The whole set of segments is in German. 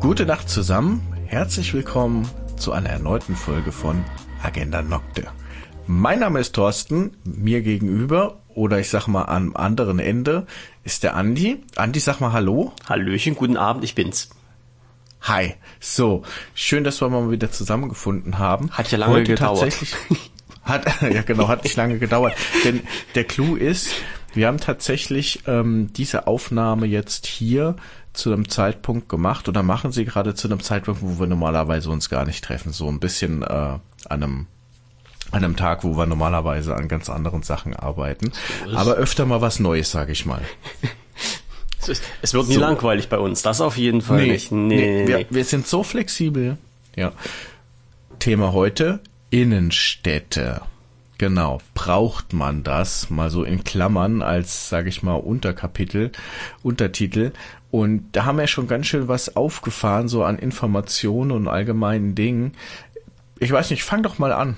Gute Nacht zusammen, herzlich willkommen zu einer erneuten Folge von Agenda Nocte. Mein Name ist Thorsten, mir gegenüber oder ich sag mal am anderen Ende ist der Andi. Andi, sag mal Hallo. Hallöchen, guten Abend, ich bin's. Hi. So, schön, dass wir mal wieder zusammengefunden haben. Hat ja lange Heute gedauert. Hat, ja genau, hat nicht lange gedauert. Denn der Clou ist, wir haben tatsächlich ähm, diese Aufnahme jetzt hier zu einem Zeitpunkt gemacht oder machen sie gerade zu einem Zeitpunkt, wo wir normalerweise uns gar nicht treffen. So ein bisschen äh, an einem an einem Tag, wo wir normalerweise an ganz anderen Sachen arbeiten. ist- Aber öfter mal was Neues, sage ich mal. Es, wird nie So. langweilig bei uns, das auf jeden Fall nicht. Nee, nee, wir, nee. wir sind so flexibel. Ja. Thema heute, Innenstädte. Genau. Braucht man das? Mal so in Klammern als, sage ich mal, Unterkapitel, Untertitel. Und da haben wir schon ganz schön was aufgefahren, so an Informationen und allgemeinen Dingen. Ich weiß nicht, fang doch mal an.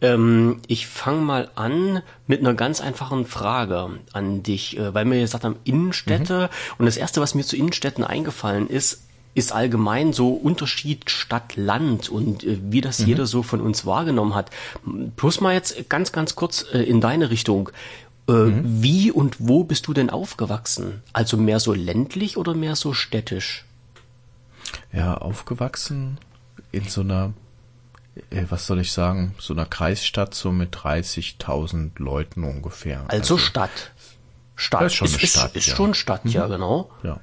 Ähm, ich fange mal an mit einer ganz einfachen Frage an dich, äh, weil wir gesagt haben Innenstädte und das erste, was mir zu Innenstädten eingefallen ist, ist allgemein so Unterschied Stadt-Land und äh, wie das jeder so von uns wahrgenommen hat. Plus mal jetzt ganz, ganz kurz äh, in deine Richtung. Äh, Wie und wo bist du denn aufgewachsen? Also mehr so ländlich oder mehr so städtisch? Ja, aufgewachsen in so einer, äh, was soll ich sagen, so einer Kreisstadt so mit 30.000 Leuten ungefähr. Also, Stadt. Stadt. Das ist schon eine Stadt, Ist, ja. Mhm. schon Stadt, ja, genau. ja.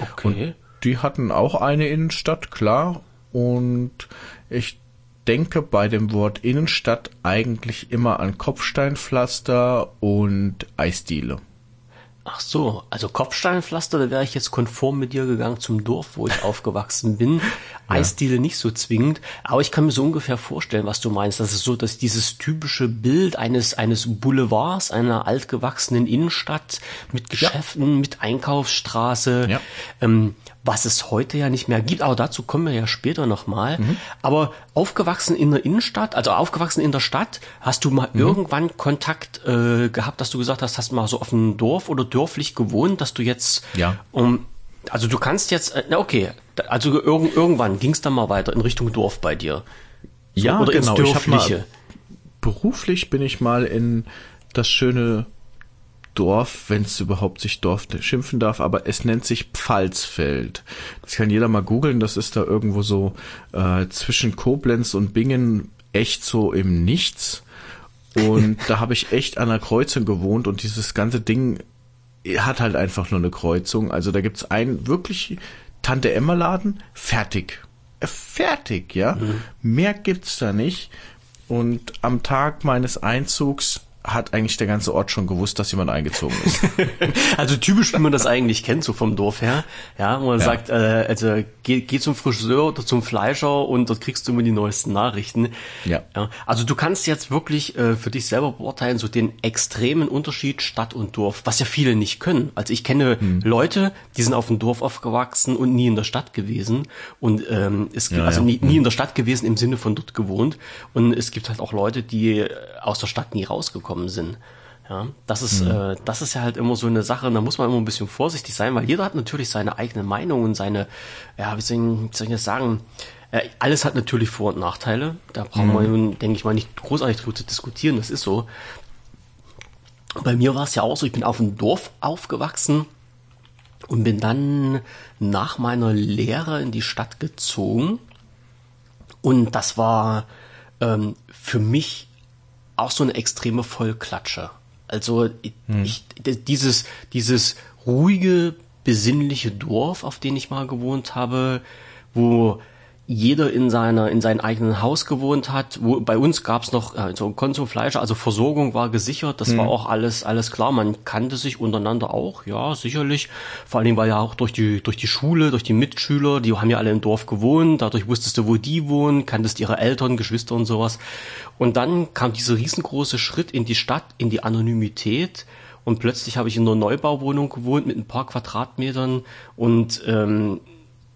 Okay. Die hatten auch eine Innenstadt, klar. Und ich denke bei dem Wort Innenstadt eigentlich immer an Kopfsteinpflaster und Eisdiele. Ach so, also Kopfsteinpflaster, da wäre ich jetzt konform mit dir gegangen zum Dorf, wo ich aufgewachsen bin. Eisdiele nicht so zwingend, aber ich kann mir so ungefähr vorstellen, was du meinst. Das ist so, dass dieses typische Bild eines, eines Boulevards, einer altgewachsenen Innenstadt mit Geschäften, mit Einkaufsstraße, Ja. ähm, was es heute ja nicht mehr gibt, aber dazu kommen wir ja später nochmal. Aber aufgewachsen in der Innenstadt, also aufgewachsen in der Stadt, hast du mal irgendwann Kontakt äh, gehabt, dass du gesagt hast, hast mal so auf dem Dorf oder dörflich gewohnt, dass du jetzt Ja. um also du kannst jetzt, äh, na okay, also irgend, irgendwann ging es dann mal weiter in Richtung Dorf bei dir. So, Ja, oder genau. ins Ich hab mal- Dörfliche. Beruflich bin ich mal in das schöne Dorf, wenn es überhaupt sich Dorf schimpfen darf, aber es nennt sich Pfalzfeld. Das kann jeder mal googeln, das ist da irgendwo so äh, zwischen Koblenz und Bingen echt so im Nichts. Und da habe ich echt an der Kreuzung gewohnt und dieses ganze Ding hat halt einfach nur eine Kreuzung. Also da gibt's einen wirklich Tante Emma Laden, fertig. Äh, Fertig, ja. Mehr gibt's da nicht. Und am Tag meines Einzugs hat eigentlich der ganze Ort schon gewusst, dass jemand eingezogen ist. Also typisch, wie man das eigentlich kennt, so vom Dorf her. Ja, wo man Ja. sagt, äh, also geh, geh zum Friseur oder zum Fleischer und dort kriegst du immer die neuesten Nachrichten. Ja. also du kannst jetzt wirklich äh, für dich selber beurteilen, so den extremen Unterschied Stadt und Dorf, was ja viele nicht können. Also ich kenne Hm. Leute, die sind auf dem Dorf aufgewachsen und nie in der Stadt gewesen. Und ähm, es gibt Ja, also ja. nie, nie in der Stadt gewesen im Sinne von dort gewohnt. Und es gibt halt auch Leute, die äh, aus der Stadt nie rausgekommen sind. Ja, das ist, äh, das ist ja halt immer so eine Sache, und da muss man immer ein bisschen vorsichtig sein, weil jeder hat natürlich seine eigene Meinung und seine, ja, wie soll ich, wie soll ich das sagen, äh, alles hat natürlich Vor- und Nachteile. Da brauchen wir, nun, denke ich mal, nicht großartig drüber zu diskutieren, das ist so. Bei mir war es ja auch so, ich bin auf dem Dorf aufgewachsen und bin dann nach meiner Lehre in die Stadt gezogen. Und das war ähm, für mich auch so eine extreme Vollklatsche. Also ich, ich, dieses, dieses ruhige, besinnliche Dorf, auf dem ich mal gewohnt habe, wo jeder in seiner in seinem eigenen Haus gewohnt hat. Wo, bei uns gab es noch äh, so Konsumfleisch, also Versorgung war gesichert, das war auch alles alles klar. Man kannte sich untereinander auch, ja sicherlich. Vor allen Dingen war ja auch durch die durch die Schule, durch die Mitschüler, die haben ja alle im Dorf gewohnt. Dadurch wusstest du, wo die wohnen, kanntest ihre Eltern, Geschwister und sowas. Und dann kam dieser riesengroße Schritt in die Stadt, in die Anonymität. Und plötzlich habe ich in einer Neubauwohnung gewohnt mit ein paar Quadratmetern und ähm,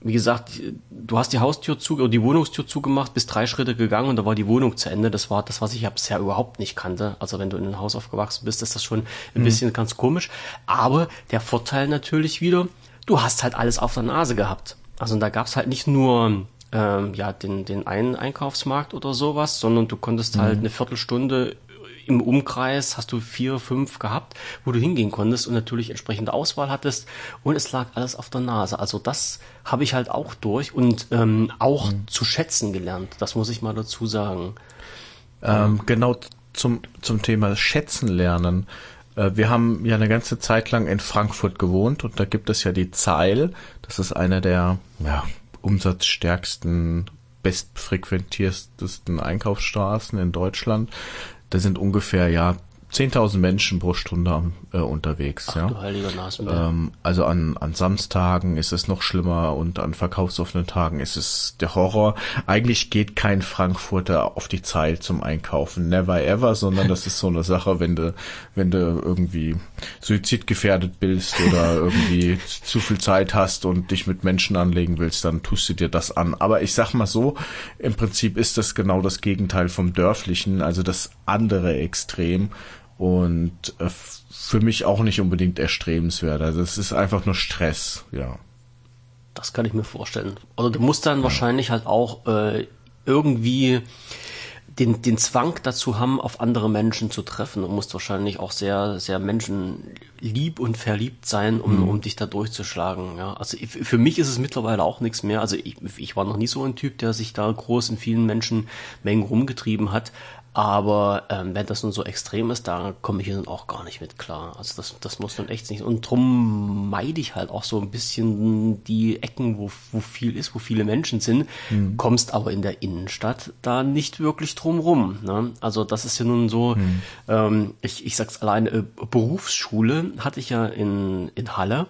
wie gesagt, du hast die Haustür zu oder die Wohnungstür zugemacht, bist drei Schritte gegangen und da war die Wohnung zu Ende. Das war das, was ich ja bisher überhaupt nicht kannte. Also wenn du in einem Haus aufgewachsen bist, ist das schon ein bisschen ganz komisch. Aber der Vorteil natürlich wieder, du hast halt alles auf der Nase gehabt. Also da gab es halt nicht nur ähm, ja, den, den einen Einkaufsmarkt oder sowas, sondern du konntest halt mhm. eine Viertelstunde im Umkreis hast du vier, fünf gehabt, wo du hingehen konntest und natürlich entsprechende Auswahl hattest und es lag alles auf der Nase. Also das habe ich halt auch durch und ähm, auch mhm. zu schätzen gelernt. Das muss ich mal dazu sagen. Ähm, genau zum, zum Thema Schätzen lernen. Äh, wir haben ja eine ganze Zeit lang in Frankfurt gewohnt und da gibt es ja die Zeil. Das ist einer der ja, umsatzstärksten, bestfrequentiertesten Einkaufsstraßen in Deutschland. Da sind ungefähr ja 10.000 Menschen pro Stunde äh, unterwegs. Ach, ja. du heiliger ähm, also an, an Samstagen ist es noch schlimmer und an verkaufsoffenen Tagen ist es der Horror. Eigentlich geht kein Frankfurter auf die Zeit zum Einkaufen. Never ever, sondern das ist so eine Sache, wenn du, wenn du irgendwie suizidgefährdet bist oder irgendwie zu viel Zeit hast und dich mit Menschen anlegen willst, dann tust du dir das an. Aber ich sag mal so, im Prinzip ist das genau das Gegenteil vom Dörflichen, also das andere Extrem und äh, für mich auch nicht unbedingt erstrebenswert. Also es ist einfach nur Stress, ja. Das kann ich mir vorstellen. Oder du musst dann ja. wahrscheinlich halt auch äh, irgendwie den, den Zwang dazu haben, auf andere Menschen zu treffen. Du musst wahrscheinlich auch sehr, sehr menschenlieb und verliebt sein, um, mhm. um dich da durchzuschlagen. Ja, also für mich ist es mittlerweile auch nichts mehr. Also ich, ich war noch nie so ein Typ, der sich da groß in vielen Menschenmengen rumgetrieben hat. Aber ähm, wenn das nun so extrem ist, da komme ich dann auch gar nicht mit klar. Also das, das muss dann echt nicht. Und drum meide ich halt auch so ein bisschen die Ecken, wo, wo viel ist, wo viele Menschen sind. Mhm. Kommst aber in der Innenstadt da nicht wirklich drum rum. Ne? Also das ist ja nun so, mhm. ähm, ich, ich sag's alleine, äh, Berufsschule hatte ich ja in, in Halle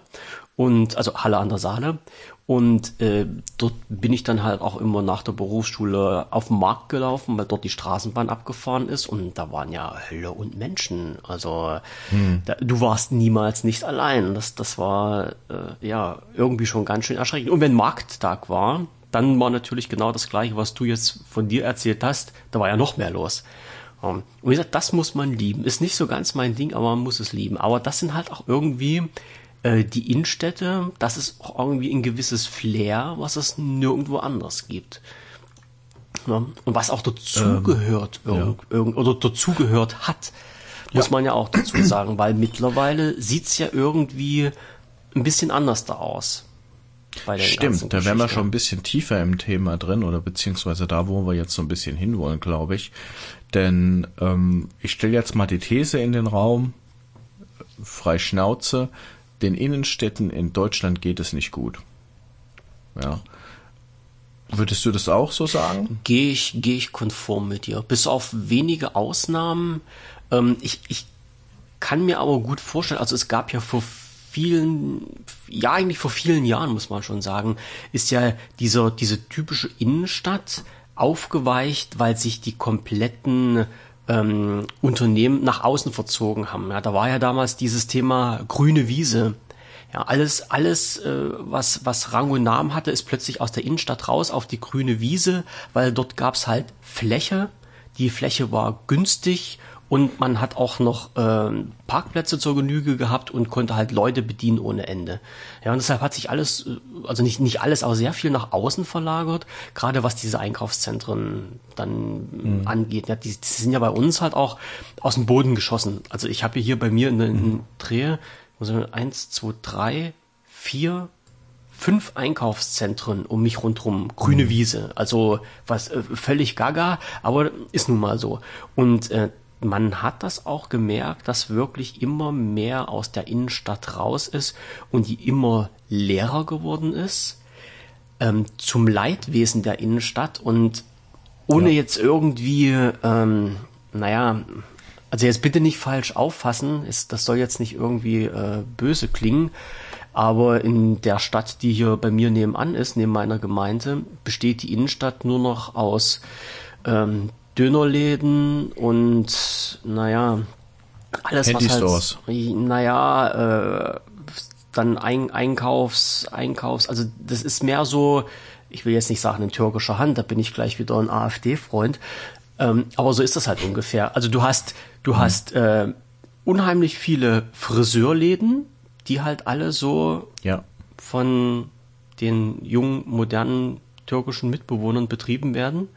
und also Halle an der Saale und äh, dort bin ich dann halt auch immer nach der Berufsschule auf den Markt gelaufen, weil dort die Straßenbahn abgefahren ist und da waren ja Hölle und Menschen. Also hm. da, du warst niemals nicht allein. Das, das war äh, ja irgendwie schon ganz schön erschreckend. Und wenn Markttag war, dann war natürlich genau das gleiche, was du jetzt von dir erzählt hast. Da war ja noch mehr los. Ähm, und wie gesagt, das muss man lieben. Ist nicht so ganz mein Ding, aber man muss es lieben. Aber das sind halt auch irgendwie äh, die Innenstädte, das ist auch irgendwie ein gewisses Flair, was es nirgendwo anders gibt. Ja, und was auch dazugehört ähm, ja. oder dazugehört hat, muss ja. man ja auch dazu sagen, weil mittlerweile sieht's ja irgendwie ein bisschen anders da aus. Stimmt, da wären wir schon ein bisschen tiefer im Thema drin oder beziehungsweise da, wo wir jetzt so ein bisschen hinwollen, glaube ich. Denn ähm, ich stelle jetzt mal die These in den Raum, frei Schnauze, den Innenstädten in Deutschland geht es nicht gut. Ja. Würdest du das auch so sagen? Gehe ich, gehe ich konform mit dir. Bis auf wenige Ausnahmen. Ähm, ich, ich kann mir aber gut vorstellen, also es gab ja vor vielen, ja eigentlich vor vielen Jahren muss man schon sagen, ist ja dieser, diese typische Innenstadt aufgeweicht, weil sich die kompletten ähm, Unternehmen nach außen verzogen haben. Ja, da war ja damals dieses Thema grüne Wiese. Ja, alles, alles, äh, was, was Rang und Namen hatte, ist plötzlich aus der Innenstadt raus auf die grüne Wiese, weil dort gab's halt Fläche. Die Fläche war günstig und man hat auch noch äh, Parkplätze zur Genüge gehabt und konnte halt Leute bedienen ohne Ende. Ja, und deshalb hat sich alles, äh, also nicht, nicht alles, aber sehr viel nach außen verlagert, gerade was diese Einkaufszentren dann mhm. angeht. Ja, die, die, sind ja bei uns halt auch aus dem Boden geschossen. Also ich habe hier bei mir in, in mhm. Drehe, also eins, zwei, drei, vier, fünf Einkaufszentren um mich rundherum, grüne mhm. Wiese, also was äh, völlig gaga, aber ist nun mal so. Und äh, man hat das auch gemerkt, dass wirklich immer mehr aus der Innenstadt raus ist und die immer leerer geworden ist, ähm, zum Leidwesen der Innenstadt und ohne ja. jetzt irgendwie, ähm, naja, also jetzt bitte nicht falsch auffassen, ist, das soll jetzt nicht irgendwie äh, böse klingen, aber in der Stadt, die hier bei mir nebenan ist, neben meiner Gemeinde, besteht die Innenstadt nur noch aus ähm, Dönerläden und naja, alles Handy was halt, naja, äh, dann Ein Einkaufs, Einkaufs, also das ist mehr so, ich will jetzt nicht sagen in türkischer Hand, da bin ich gleich wieder ein AfD-Freund, ähm, aber so ist das halt ungefähr. Also du hast, du mhm. hast äh, unheimlich viele Friseurläden, die halt alle so ja. von den jungen, modernen türkischen Mitbewohnern betrieben werden.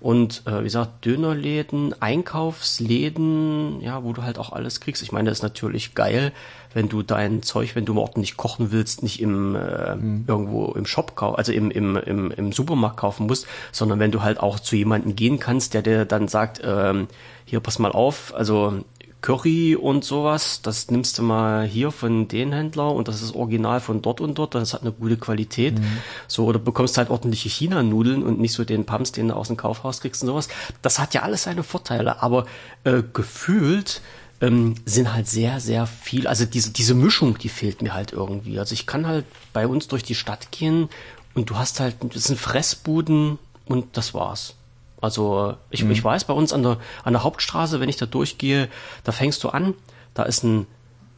Und äh, wie gesagt, Dönerläden, Einkaufsläden, ja, wo du halt auch alles kriegst. Ich meine, das ist natürlich geil, wenn du dein Zeug, wenn du morgen nicht kochen willst, nicht im äh, mhm. irgendwo im Shop kaufen, also im, im, im, im Supermarkt kaufen musst, sondern wenn du halt auch zu jemandem gehen kannst, der dir dann sagt, ähm, hier pass mal auf, also Curry und sowas, das nimmst du mal hier von den Händler und das ist original von dort und dort, das hat eine gute Qualität. Mhm. So, oder bekommst halt ordentliche China-Nudeln und nicht so den Pumps, den du aus dem Kaufhaus kriegst und sowas. Das hat ja alles seine Vorteile, aber äh, gefühlt ähm, sind halt sehr, sehr viel, also diese, diese Mischung, die fehlt mir halt irgendwie. Also ich kann halt bei uns durch die Stadt gehen und du hast halt, das sind Fressbuden und das war's. Also ich, mhm. ich weiß, bei uns an der, an der Hauptstraße, wenn ich da durchgehe, da fängst du an, da ist ein,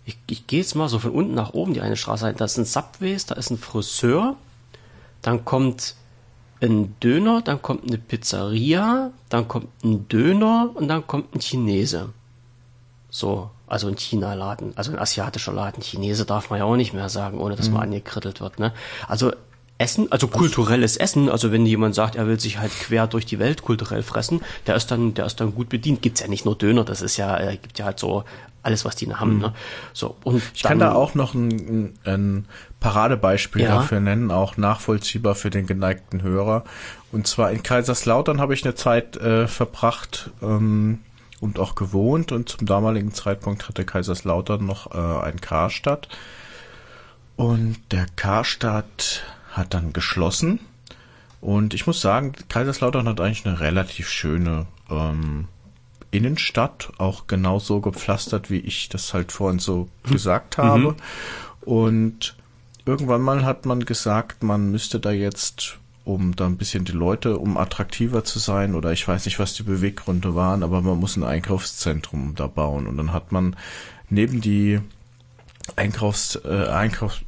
ich, ich gehe jetzt mal so von unten nach oben die eine Straße, da ist ein Subways, da ist ein Friseur, dann kommt ein Döner, dann kommt eine Pizzeria, dann kommt ein Döner und dann kommt ein Chinese. So, also ein China-Laden, also ein asiatischer Laden. Chinese darf man ja auch nicht mehr sagen, ohne dass mhm. man angekrittelt wird. Ne? Also Essen, also kulturelles Essen, also wenn jemand sagt, er will sich halt quer durch die Welt kulturell fressen, der ist dann, der ist dann gut bedient. Gibt's ja nicht nur Döner, das ist ja, äh, gibt ja halt so alles, was die haben. Mhm. Ne? So und ich dann, kann da auch noch ein, ein Paradebeispiel ja. dafür nennen, auch nachvollziehbar für den geneigten Hörer. Und zwar in Kaiserslautern habe ich eine Zeit äh, verbracht ähm, und auch gewohnt. Und zum damaligen Zeitpunkt hatte Kaiserslautern noch äh, ein Karstadt. Und der Karstadt hat dann geschlossen. Und ich muss sagen, Kaiserslautern hat eigentlich eine relativ schöne ähm, Innenstadt, auch genauso gepflastert, wie ich das halt vorhin so mhm. gesagt habe. Mhm. Und irgendwann mal hat man gesagt, man müsste da jetzt, um da ein bisschen die Leute, um attraktiver zu sein, oder ich weiß nicht, was die Beweggründe waren, aber man muss ein Einkaufszentrum da bauen. Und dann hat man neben die Einkaufs, äh, Einkaufs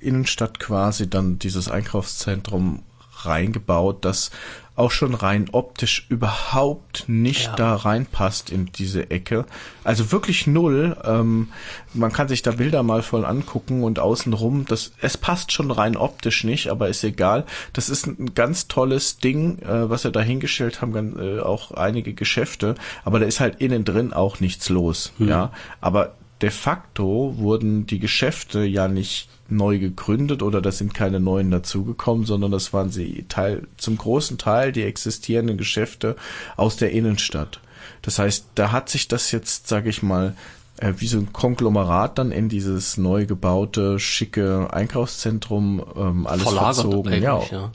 Innenstadt quasi dann dieses Einkaufszentrum reingebaut, das auch schon rein optisch überhaupt nicht ja. da reinpasst in diese Ecke. Also wirklich null. Ähm, man kann sich da Bilder mal voll angucken und außenrum, das, es passt schon rein optisch nicht, aber ist egal. Das ist ein ganz tolles Ding, äh, was wir da hingestellt haben, ganz, äh, auch einige Geschäfte, aber da ist halt innen drin auch nichts los, hm. ja. Aber de facto wurden die Geschäfte ja nicht neu gegründet oder da sind keine neuen dazugekommen, sondern das waren sie Teil, zum großen Teil die existierenden Geschäfte aus der Innenstadt. Das heißt, da hat sich das jetzt, sage ich mal, äh, wie so ein Konglomerat dann in dieses neu gebaute, schicke Einkaufszentrum ähm, alles Verlagert verzogen. Ja. ja.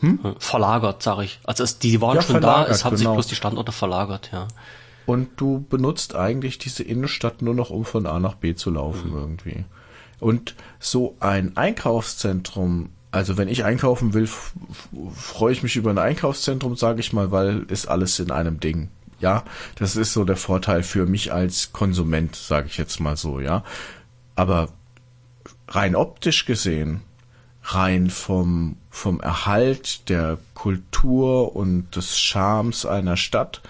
Hm? Verlagert, sag ich. Also es, die waren ja, schon da, es haben genau. sich bloß die Standorte verlagert, ja und du benutzt eigentlich diese Innenstadt nur noch, um von A nach B zu laufen mhm. irgendwie. Und so ein Einkaufszentrum, also wenn ich einkaufen will, freue ich mich über ein Einkaufszentrum, sage ich mal, weil ist alles in einem Ding. Ja, das ist so der Vorteil für mich als Konsument, sage ich jetzt mal so, ja. Aber rein optisch gesehen, rein vom, vom Erhalt der Kultur und des Charmes einer Stadt,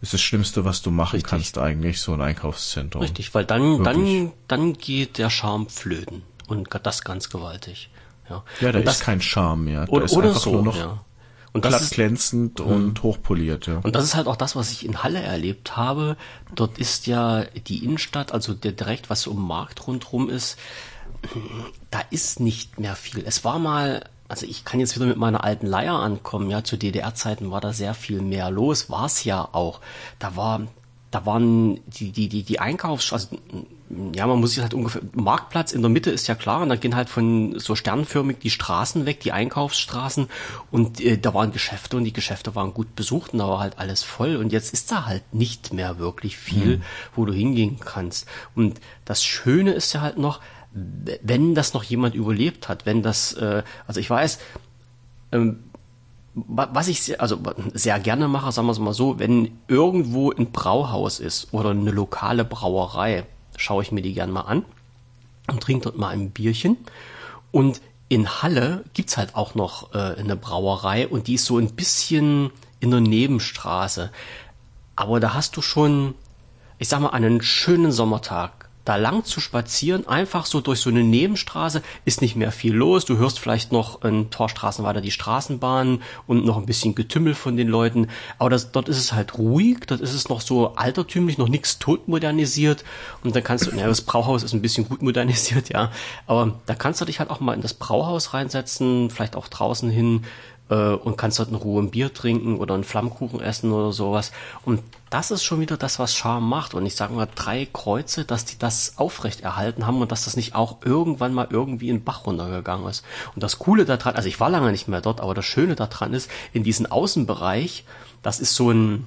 ist das Schlimmste, was du machen Richtig. kannst eigentlich, so ein Einkaufszentrum. Richtig, weil dann, dann, dann geht der Charme flöten. Und das ganz gewaltig. Ja, ja da und ist kein Charme mehr. Da oder, ist oder so, nur noch ja. Und das ist glänzend und mh. hochpoliert, ja. Und das ist halt auch das, was ich in Halle erlebt habe. Dort ist ja die Innenstadt, also der direkt, was so um Markt rundherum ist, da ist nicht mehr viel. Es war mal also ich kann jetzt wieder mit meiner alten Leier ankommen, ja, zu DDR-Zeiten war da sehr viel mehr los, war es ja auch. Da war, da waren die, die, die, die Einkaufs, also, ja, man muss sich halt ungefähr, Marktplatz in der Mitte ist ja klar, und dann gehen halt von so sternförmig die Straßen weg, die Einkaufsstraßen, und äh, da waren Geschäfte und die Geschäfte waren gut besucht und da war halt alles voll und jetzt ist da halt nicht mehr wirklich viel, mhm. wo du hingehen kannst. Und das Schöne ist ja halt noch, wenn das noch jemand überlebt hat, wenn das, äh, also ich weiß, ähm, was ich sehr, also sehr gerne mache, sagen wir es mal so, wenn irgendwo ein Brauhaus ist oder eine lokale Brauerei, schaue ich mir die gerne mal an und trinke dort mal ein Bierchen. Und in Halle gibt's halt auch noch äh, eine Brauerei und die ist so ein bisschen in der Nebenstraße. Aber da hast du schon, ich sag mal, einen schönen Sommertag da lang zu spazieren, einfach so durch so eine Nebenstraße, ist nicht mehr viel los. Du hörst vielleicht noch ein Torstraßen weiter die Straßenbahn und noch ein bisschen Getümmel von den Leuten. Aber das, dort ist es halt ruhig, dort ist es noch so altertümlich, noch nichts tot modernisiert. Und dann kannst du, naja, das Brauhaus ist ein bisschen gut modernisiert, ja. Aber da kannst du dich halt auch mal in das Brauhaus reinsetzen, vielleicht auch draußen hin äh, und kannst dort in Ruhe ein Bier trinken oder einen Flammkuchen essen oder sowas. Und das ist schon wieder das, was Charme macht. Und ich sage mal drei Kreuze, dass die das aufrecht erhalten haben und dass das nicht auch irgendwann mal irgendwie in den Bach runtergegangen ist. Und das Coole daran, also ich war lange nicht mehr dort, aber das Schöne daran ist, in diesem Außenbereich, das ist so ein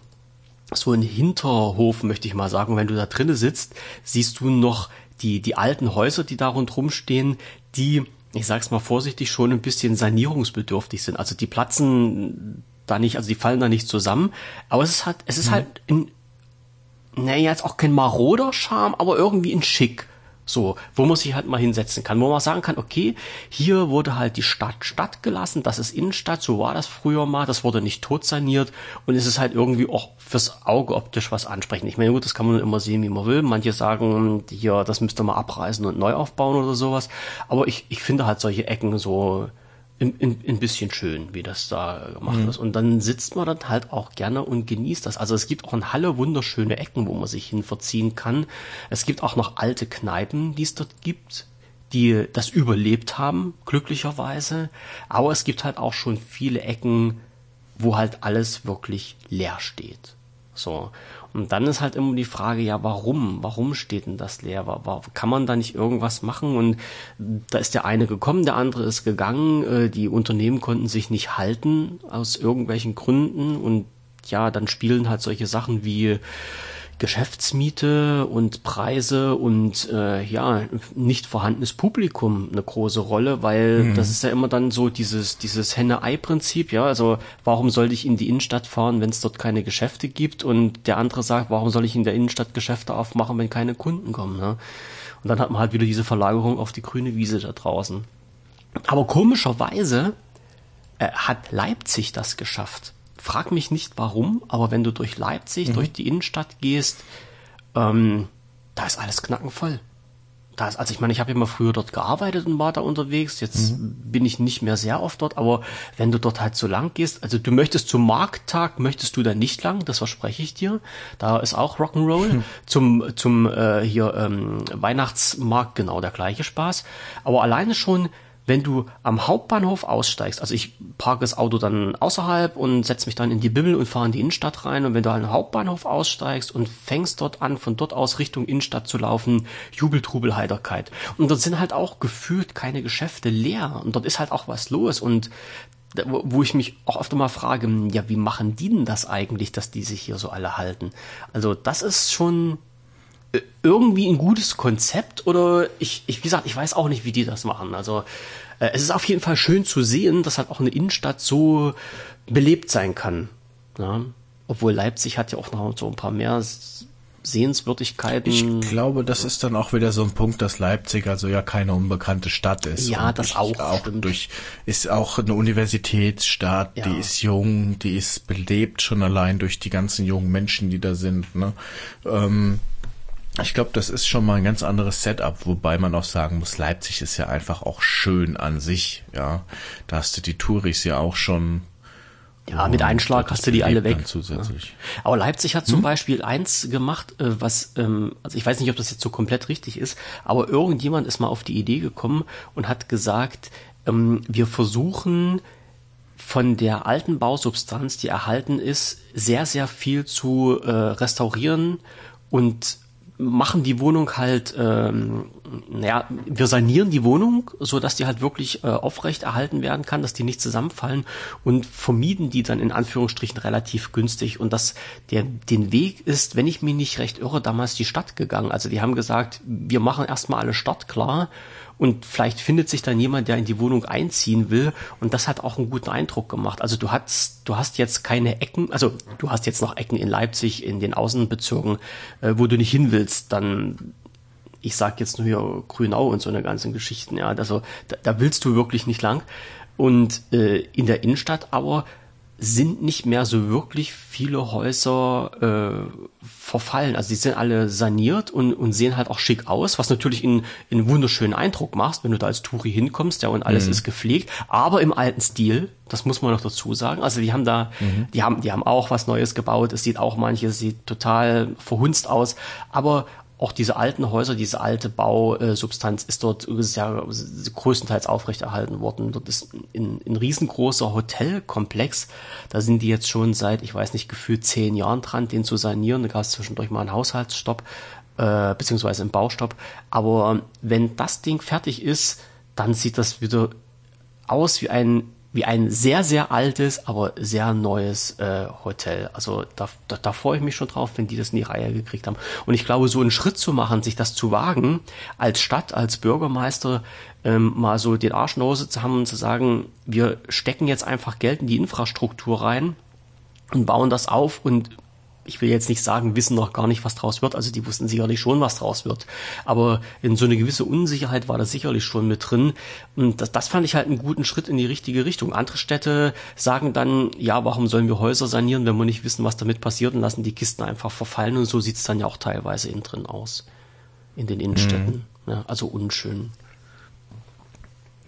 so ein Hinterhof, möchte ich mal sagen. wenn du da drinnen sitzt, siehst du noch die, die alten Häuser, die da rundherum stehen, die ich sag's mal vorsichtig, schon ein bisschen sanierungsbedürftig sind. Also die platzen da nicht, also die fallen da nicht zusammen. Aber es ist halt, es ist mhm. halt in, naja, jetzt auch kein maroder Charme, aber irgendwie ein Schick. So, wo man sich halt mal hinsetzen kann, wo man sagen kann, okay, hier wurde halt die Stadt Stadt gelassen, das ist Innenstadt, so war das früher mal, das wurde nicht tot saniert und es ist halt irgendwie auch fürs Auge optisch was ansprechend. Ich meine, gut, das kann man immer sehen, wie man will. Manche sagen, hier, das müsste man abreißen und neu aufbauen oder sowas. Aber ich, ich finde halt solche Ecken so, ein, ein, ein bisschen schön, wie das da gemacht mhm. ist. Und dann sitzt man dann halt auch gerne und genießt das. Also es gibt auch in Halle wunderschöne Ecken, wo man sich hin verziehen kann. Es gibt auch noch alte Kneipen, die es dort gibt, die das überlebt haben, glücklicherweise. Aber es gibt halt auch schon viele Ecken, wo halt alles wirklich leer steht. So. Und dann ist halt immer die Frage, ja, warum? Warum steht denn das leer? Kann man da nicht irgendwas machen? Und da ist der eine gekommen, der andere ist gegangen. Äh, die Unternehmen konnten sich nicht halten aus irgendwelchen Gründen. Und ja, dann spielen halt solche Sachen wie Geschäftsmiete und Preise und äh, ja, nicht vorhandenes Publikum eine große Rolle, weil mhm. das ist ja immer dann so dieses, dieses Henne-Ei-Prinzip, ja, also warum soll ich in die Innenstadt fahren, wenn es dort keine Geschäfte gibt und der andere sagt, warum soll ich in der Innenstadt Geschäfte aufmachen, wenn keine Kunden kommen, ne? Und dann hat man halt wieder diese Verlagerung auf die grüne Wiese da draußen. Aber komischerweise äh, hat Leipzig das geschafft frag mich nicht warum, aber wenn du durch Leipzig, mhm. durch die Innenstadt gehst, ähm, da ist alles knackenvoll. Da ist, also ich meine, ich habe immer früher dort gearbeitet und war da unterwegs. Jetzt mhm. bin ich nicht mehr sehr oft dort, aber wenn du dort halt so lang gehst, also du möchtest zum Markttag, möchtest du da nicht lang, das verspreche ich dir. Da ist auch Rock'n'Roll. Mhm. Zum, zum äh, hier ähm, Weihnachtsmarkt genau der gleiche Spaß. Aber alleine schon wenn du am Hauptbahnhof aussteigst, also ich parke das Auto dann außerhalb und setze mich dann in die Bimmel und fahre in die Innenstadt rein und wenn du am Hauptbahnhof aussteigst und fängst dort an, von dort aus Richtung Innenstadt zu laufen, Jubel, Heiterkeit. Und dort sind halt auch gefühlt keine Geschäfte leer und dort ist halt auch was los und wo ich mich auch öfter mal frage, ja, wie machen die denn das eigentlich, dass die sich hier so alle halten? Also das ist schon irgendwie ein gutes Konzept oder ich, ich, wie gesagt, ich weiß auch nicht, wie die das machen. Also äh, es ist auf jeden Fall schön zu sehen, dass halt auch eine Innenstadt so belebt sein kann. Ja? Obwohl Leipzig hat ja auch noch so ein paar mehr Sehenswürdigkeiten. Ich glaube, das ist dann auch wieder so ein Punkt, dass Leipzig also ja keine unbekannte Stadt ist. Ja, das auch. auch durch, ist auch eine Universitätsstadt, ja. die ist jung, die ist belebt schon allein durch die ganzen jungen Menschen, die da sind. Ne? Ähm, ich glaube, das ist schon mal ein ganz anderes Setup, wobei man auch sagen muss, Leipzig ist ja einfach auch schön an sich, ja. Da hast du die Touris ja auch schon. Ja, mit Einschlag hast du die alle weg. Zusätzlich. Aber Leipzig hat zum hm? Beispiel eins gemacht, äh, was, ähm, also ich weiß nicht, ob das jetzt so komplett richtig ist, aber irgendjemand ist mal auf die Idee gekommen und hat gesagt, ähm, wir versuchen von der alten Bausubstanz, die erhalten ist, sehr, sehr viel zu äh, restaurieren und machen die Wohnung halt, ähm, naja, wir sanieren die Wohnung, so dass die halt wirklich äh, aufrecht erhalten werden kann, dass die nicht zusammenfallen und vermieden die dann in Anführungsstrichen relativ günstig. Und das, der, den Weg ist, wenn ich mich nicht recht irre, damals die Stadt gegangen. Also die haben gesagt, wir machen erstmal alle Stadt klar und vielleicht findet sich dann jemand, der in die Wohnung einziehen will und das hat auch einen guten Eindruck gemacht. Also du hast, du hast jetzt keine Ecken, also du hast jetzt noch Ecken in Leipzig, in den Außenbezirken, äh, wo du nicht hin willst, dann ich sag jetzt nur hier Grünau und so eine ganzen Geschichten, ja, also da, da willst du wirklich nicht lang. Und äh, in der Innenstadt aber sind nicht mehr so wirklich viele Häuser äh, verfallen. Also die sind alle saniert und, und sehen halt auch schick aus, was natürlich in, in einen wunderschönen Eindruck machst, wenn du da als Touri hinkommst, ja, und alles mhm. ist gepflegt, aber im alten Stil, das muss man noch dazu sagen. Also die haben da, mhm. die haben, die haben auch was Neues gebaut. Es sieht auch manches sieht total verhunzt aus, aber auch diese alten Häuser, diese alte Bausubstanz ist dort sehr größtenteils aufrechterhalten worden. Dort ist ein, ein riesengroßer Hotelkomplex. Da sind die jetzt schon seit, ich weiß nicht, gefühlt zehn Jahren dran, den zu sanieren. Da gab es zwischendurch mal einen Haushaltsstopp, äh, beziehungsweise einen Baustopp. Aber wenn das Ding fertig ist, dann sieht das wieder aus wie ein wie ein sehr, sehr altes, aber sehr neues äh, Hotel. Also da, da, da freue ich mich schon drauf, wenn die das in die Reihe gekriegt haben. Und ich glaube, so einen Schritt zu machen, sich das zu wagen, als Stadt, als Bürgermeister, ähm, mal so den Arsch zu haben und zu sagen, wir stecken jetzt einfach Geld in die Infrastruktur rein und bauen das auf und ich will jetzt nicht sagen, wissen noch gar nicht, was draus wird. Also die wussten sicherlich schon, was draus wird. Aber in so eine gewisse Unsicherheit war das sicherlich schon mit drin. Und das, das fand ich halt einen guten Schritt in die richtige Richtung. Andere Städte sagen dann, ja, warum sollen wir Häuser sanieren, wenn wir nicht wissen, was damit passiert und lassen die Kisten einfach verfallen. Und so sieht's dann ja auch teilweise innen drin aus. In den Innenstädten. Mhm. Ja, also unschön.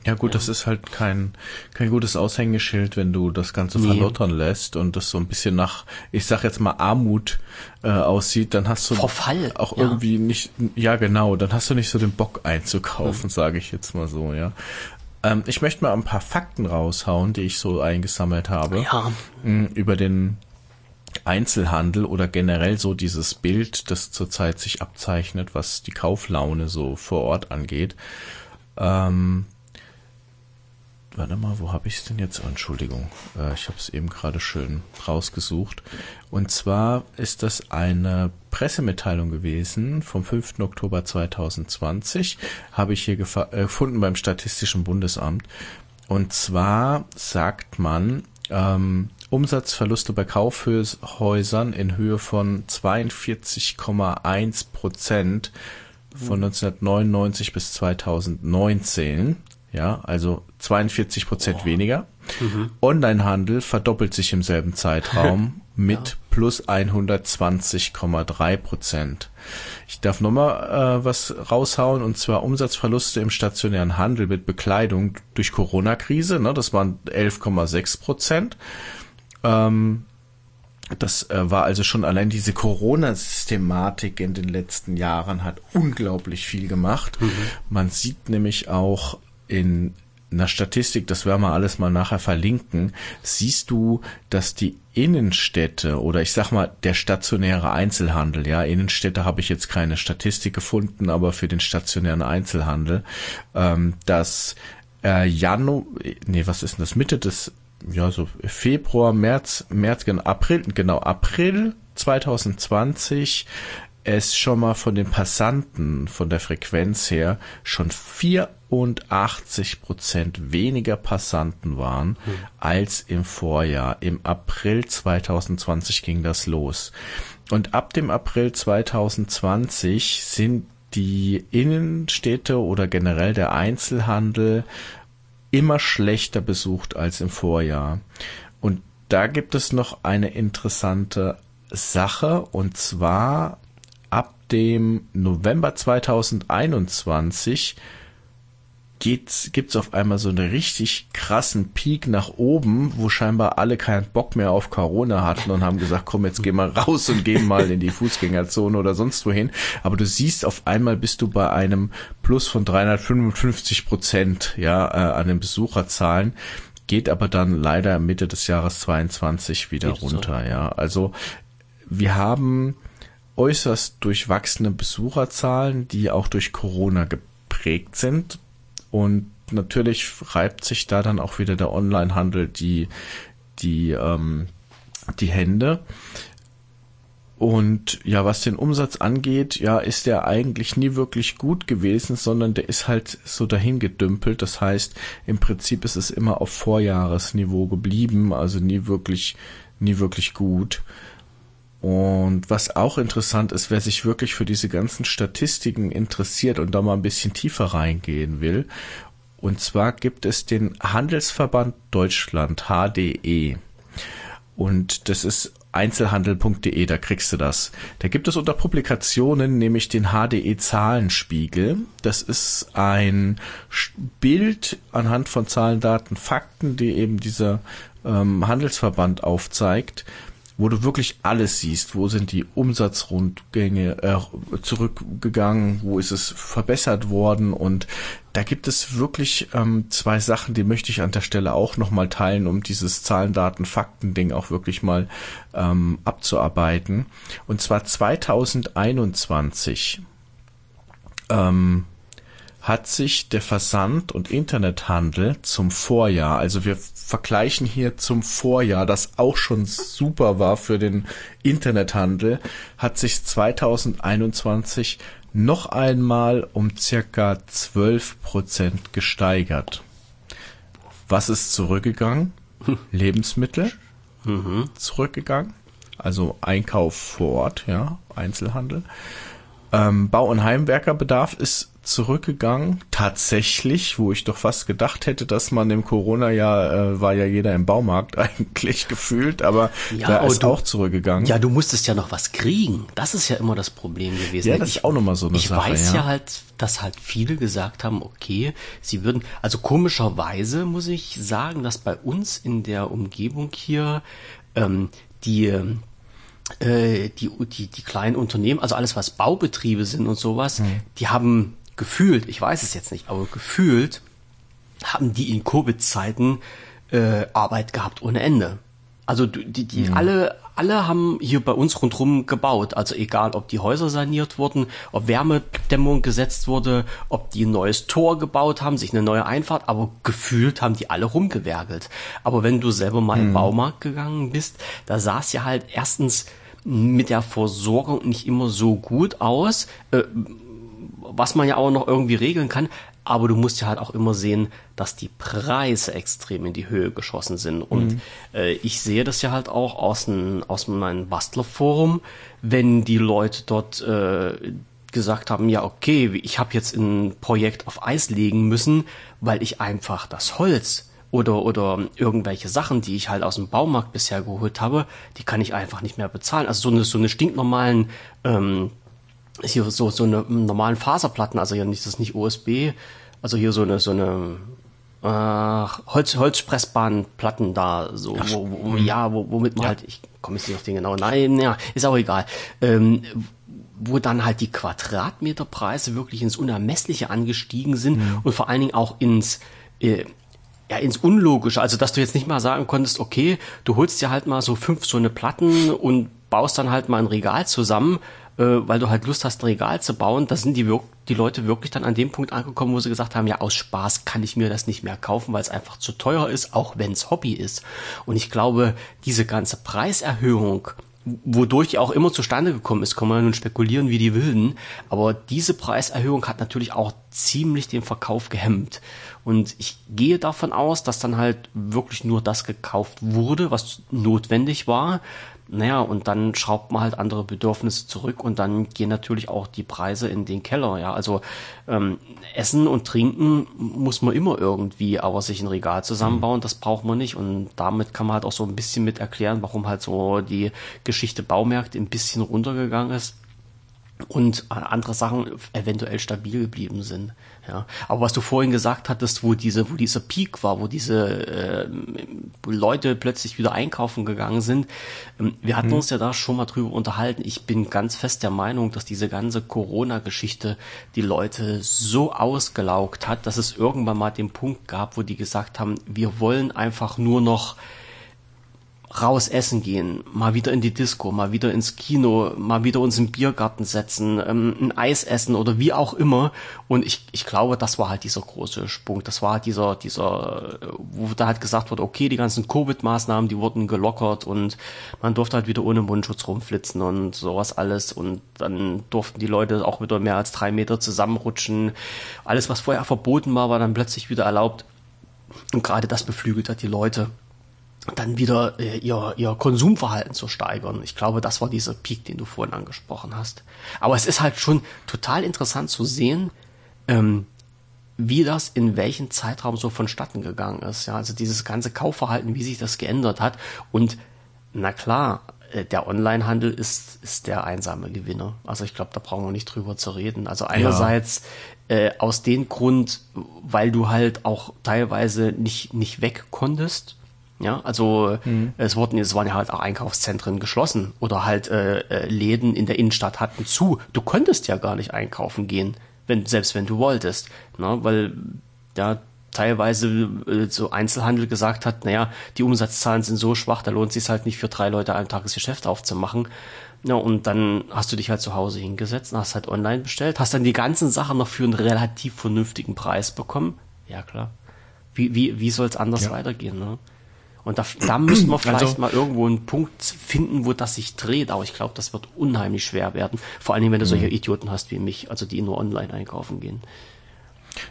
Ja gut, ja. das ist halt kein, kein gutes Aushängeschild, wenn du das Ganze nee. verlottern lässt und das so ein bisschen nach, ich sag jetzt mal, Armut äh, aussieht, dann hast du Verfall, auch ja. irgendwie nicht, ja genau, dann hast du nicht so den Bock einzukaufen, mhm. sage ich jetzt mal so, ja. Ähm, ich möchte mal ein paar Fakten raushauen, die ich so eingesammelt habe. Ja. Mm, über den Einzelhandel oder generell so dieses Bild, das zurzeit sich abzeichnet, was die Kauflaune so vor Ort angeht. Ähm, warte mal, wo habe ich es denn jetzt? Oh, Entschuldigung, äh, ich habe es eben gerade schön rausgesucht. Und zwar ist das eine Pressemitteilung gewesen vom 5. Oktober 2020, habe ich hier äh, gefunden beim Statistischen Bundesamt. Und zwar sagt man, ähm, Umsatzverluste bei Kaufhäusern in Höhe von 42,1 Prozent von 1999 bis 2019 ja, also 42 Prozent oh. weniger. Mhm. Onlinehandel verdoppelt sich im selben Zeitraum mit ja. plus 120,3 Prozent. Ich darf nochmal äh, was raushauen und zwar Umsatzverluste im stationären Handel mit Bekleidung durch Corona-Krise. Ne, das waren 11,6 Prozent. Ähm, das äh, war also schon allein diese Corona-Systematik in den letzten Jahren hat unglaublich viel gemacht. Mhm. Man sieht nämlich auch in einer Statistik, das werden wir alles mal nachher verlinken, siehst du, dass die Innenstädte oder ich sag mal der stationäre Einzelhandel, ja, Innenstädte habe ich jetzt keine Statistik gefunden, aber für den stationären Einzelhandel, ähm, dass äh, Januar, nee, was ist denn das, Mitte des, ja, so Februar, März, März, genau, April, genau, April 2020 es schon mal von den Passanten, von der Frequenz her, schon 84 Prozent weniger Passanten waren hm. als im Vorjahr. Im April 2020 ging das los. Und ab dem April 2020 sind die Innenstädte oder generell der Einzelhandel immer schlechter besucht als im Vorjahr. Und da gibt es noch eine interessante Sache und zwar dem November 2021 geht's, gibt's auf einmal so einen richtig krassen Peak nach oben, wo scheinbar alle keinen Bock mehr auf Corona hatten und haben gesagt, komm, jetzt geh mal raus und geh mal in die Fußgängerzone oder sonst wohin. Aber du siehst, auf einmal bist du bei einem Plus von 355 Prozent, ja, äh, an den Besucherzahlen geht aber dann leider Mitte des Jahres 22 wieder Geht runter, so. ja. Also wir haben äußerst durchwachsene Besucherzahlen, die auch durch Corona geprägt sind. Und natürlich reibt sich da dann auch wieder der Onlinehandel die, die, ähm, die Hände. Und ja, was den Umsatz angeht, ja, ist der eigentlich nie wirklich gut gewesen, sondern der ist halt so dahin gedümpelt. Das heißt, im Prinzip ist es immer auf Vorjahresniveau geblieben, also nie wirklich, nie wirklich gut. Und was auch interessant ist, wer sich wirklich für diese ganzen Statistiken interessiert und da mal ein bisschen tiefer reingehen will, und zwar gibt es den Handelsverband Deutschland, HDE. Und das ist einzelhandel.de, da kriegst du das. Da gibt es unter Publikationen nämlich den HDE Zahlenspiegel. Das ist ein Bild anhand von Zahlen, Daten, Fakten, die eben dieser ähm, Handelsverband aufzeigt wo du wirklich alles siehst. Wo sind die Umsatzrundgänge äh, zurückgegangen? Wo ist es verbessert worden? Und da gibt es wirklich ähm, zwei Sachen, die möchte ich an der Stelle auch nochmal teilen, um dieses Zahlen, Daten, Fakten-Ding auch wirklich mal ähm, abzuarbeiten. Und zwar 2021. Ähm, hat sich der Versand- und Internethandel zum Vorjahr, also wir vergleichen hier zum Vorjahr, das auch schon super war für den Internethandel, hat sich 2021 noch einmal um circa 12 Prozent gesteigert. Was ist zurückgegangen? Lebensmittel mhm. zurückgegangen, also Einkauf vor Ort, ja, Einzelhandel. Ähm, Bau- und Heimwerkerbedarf ist zurückgegangen. Tatsächlich, wo ich doch fast gedacht hätte, dass man im Corona-Jahr äh, war ja jeder im Baumarkt eigentlich gefühlt, aber ja, da ist du, auch zurückgegangen. Ja, du musstest ja noch was kriegen. Das ist ja immer das Problem gewesen. Ja, das ich, ist auch nochmal so eine ich Sache. Ich weiß ja. ja halt, dass halt viele gesagt haben, okay, sie würden, also komischerweise muss ich sagen, dass bei uns in der Umgebung hier ähm, die äh, die, die, die kleinen Unternehmen, also alles was Baubetriebe sind und sowas, mhm. die haben gefühlt, ich weiß es jetzt nicht, aber gefühlt haben die in Covid-Zeiten äh, Arbeit gehabt ohne Ende. Also die, die mhm. alle, alle haben hier bei uns rundherum gebaut. Also egal, ob die Häuser saniert wurden, ob Wärmedämmung gesetzt wurde, ob die ein neues Tor gebaut haben, sich eine neue Einfahrt, aber gefühlt haben die alle rumgewerkelt. Aber wenn du selber mal mhm. im Baumarkt gegangen bist, da sah es ja halt erstens mit der Versorgung nicht immer so gut aus. Äh, was man ja auch noch irgendwie regeln kann. Aber du musst ja halt auch immer sehen, dass die Preise extrem in die Höhe geschossen sind. Und mhm. äh, ich sehe das ja halt auch aus, ein, aus meinem Bastlerforum, wenn die Leute dort äh, gesagt haben, ja okay, ich habe jetzt ein Projekt auf Eis legen müssen, weil ich einfach das Holz oder, oder irgendwelche Sachen, die ich halt aus dem Baumarkt bisher geholt habe, die kann ich einfach nicht mehr bezahlen. Also so eine, so eine stinknormalen ähm, hier so, so eine normalen Faserplatten, also hier nicht, das ist nicht USB, also hier so eine, so eine, äh, Holz, Holzpressbahnplatten da, so, Ach, wo, wo, hm. ja, wo, womit man ja. halt, ich komme jetzt nicht auf den genauen, nein, ja, ist auch egal, ähm, wo dann halt die Quadratmeterpreise wirklich ins Unermessliche angestiegen sind mhm. und vor allen Dingen auch ins, äh, ja, ins Unlogische. Also, dass du jetzt nicht mal sagen konntest, okay, du holst dir halt mal so fünf so eine Platten und baust dann halt mal ein Regal zusammen äh, weil du halt Lust hast, ein Regal zu bauen, da sind die, die Leute wirklich dann an dem Punkt angekommen, wo sie gesagt haben, ja, aus Spaß kann ich mir das nicht mehr kaufen, weil es einfach zu teuer ist, auch wenn es Hobby ist. Und ich glaube, diese ganze Preiserhöhung, wodurch auch immer zustande gekommen ist, kann man nun spekulieren wie die Wilden, aber diese Preiserhöhung hat natürlich auch ziemlich den Verkauf gehemmt. Und ich gehe davon aus, dass dann halt wirklich nur das gekauft wurde, was notwendig war, naja, und dann schraubt man halt andere Bedürfnisse zurück und dann gehen natürlich auch die Preise in den Keller. Ja, also ähm, Essen und Trinken muss man immer irgendwie, aber sich ein Regal zusammenbauen, mhm. das braucht man nicht. Und damit kann man halt auch so ein bisschen mit erklären, warum halt so die Geschichte Baumärkte ein bisschen runtergegangen ist und andere Sachen eventuell stabil geblieben sind. Ja, aber was du vorhin gesagt hattest, wo diese, wo dieser Peak war, wo diese äh, wo Leute plötzlich wieder einkaufen gegangen sind, ähm, wir hatten hm. uns ja da schon mal drüber unterhalten. Ich bin ganz fest der Meinung, dass diese ganze Corona-Geschichte die Leute so ausgelaugt hat, dass es irgendwann mal den Punkt gab, wo die gesagt haben, wir wollen einfach nur noch raus essen gehen, mal wieder in die Disco, mal wieder ins Kino, mal wieder uns im Biergarten setzen, ähm, ein Eis essen oder wie auch immer. Und ich, ich glaube, das war halt dieser große Sprung. Das war halt dieser, dieser, wo da halt gesagt wurde, okay, die ganzen Covid-Maßnahmen, die wurden gelockert und man durfte halt wieder ohne Mundschutz rumflitzen und sowas alles. Und dann durften die Leute auch wieder mehr als drei Meter zusammenrutschen. Alles, was vorher verboten war, war dann plötzlich wieder erlaubt. Und gerade das beflügelt hat die Leute dann wieder äh, ihr, ihr Konsumverhalten zu steigern. Ich glaube, das war dieser Peak, den du vorhin angesprochen hast. Aber es ist halt schon total interessant zu sehen, ähm, wie das in welchem Zeitraum so vonstatten gegangen ist. Ja, also dieses ganze Kaufverhalten, wie sich das geändert hat. Und Na klar, äh, der Onlinehandel ist, ist der einsame Gewinner. Also ich glaube, da brauchen wir nicht drüber zu reden. Also einerseits ja. äh, aus dem Grund, weil du halt auch teilweise nicht, nicht weg konntest. Ja, also mhm. es wurden, es waren ja halt auch Einkaufszentren geschlossen oder halt äh, äh, Läden in der Innenstadt hatten zu. Du konntest ja gar nicht einkaufen gehen, wenn, selbst wenn du wolltest. Ne? Weil ja, teilweise äh, so Einzelhandel gesagt hat, naja, die Umsatzzahlen sind so schwach, da lohnt es sich halt nicht für drei Leute ein Tagesgeschäft aufzumachen. Ja, und dann hast du dich halt zu Hause hingesetzt und hast halt online bestellt, hast dann die ganzen Sachen noch für einen relativ vernünftigen Preis bekommen. Ja, klar. Wie, wie, wie soll es anders ja. weitergehen, ne? Und da, da müssen wir vielleicht also, mal irgendwo einen Punkt finden, wo das sich dreht. Aber ich glaube, das wird unheimlich schwer werden. Vor allem, wenn du solche mhm. Idioten hast wie mich, also die nur online einkaufen gehen.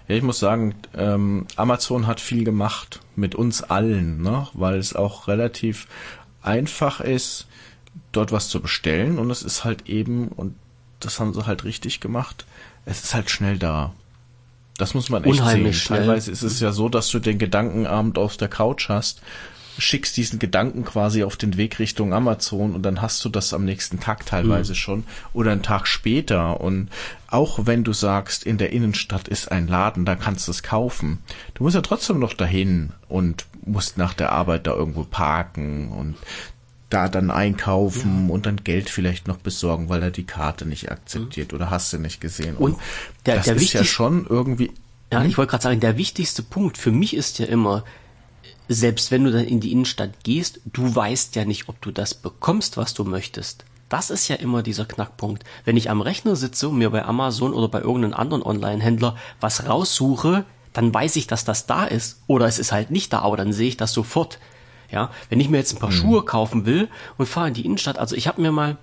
Ja, ich muss sagen, ähm, Amazon hat viel gemacht mit uns allen, ne? weil es auch relativ einfach ist, dort was zu bestellen und es ist halt eben, und das haben sie halt richtig gemacht, es ist halt schnell da. Das muss man echt Unheimlich sehen. Schnell. Teilweise ist es ja so, dass du den Gedankenabend auf der Couch hast schickst diesen Gedanken quasi auf den Weg Richtung Amazon und dann hast du das am nächsten Tag teilweise mhm. schon oder einen Tag später. Und auch wenn du sagst, in der Innenstadt ist ein Laden, da kannst du es kaufen. Du musst ja trotzdem noch dahin und musst nach der Arbeit da irgendwo parken und da dann einkaufen ja. und dann Geld vielleicht noch besorgen, weil er die Karte nicht akzeptiert mhm. oder hast du nicht gesehen. Und, und der, das der ist ja schon irgendwie. Ja, hm? ich wollte gerade sagen, der wichtigste Punkt für mich ist ja immer, selbst wenn du dann in die Innenstadt gehst, du weißt ja nicht, ob du das bekommst, was du möchtest. Das ist ja immer dieser Knackpunkt. Wenn ich am Rechner sitze und mir bei Amazon oder bei irgendeinem anderen Online-Händler was raussuche, dann weiß ich, dass das da ist. Oder es ist halt nicht da, aber dann sehe ich das sofort. Ja, wenn ich mir jetzt ein paar mhm. Schuhe kaufen will und fahre in die Innenstadt, also ich habe mir mal,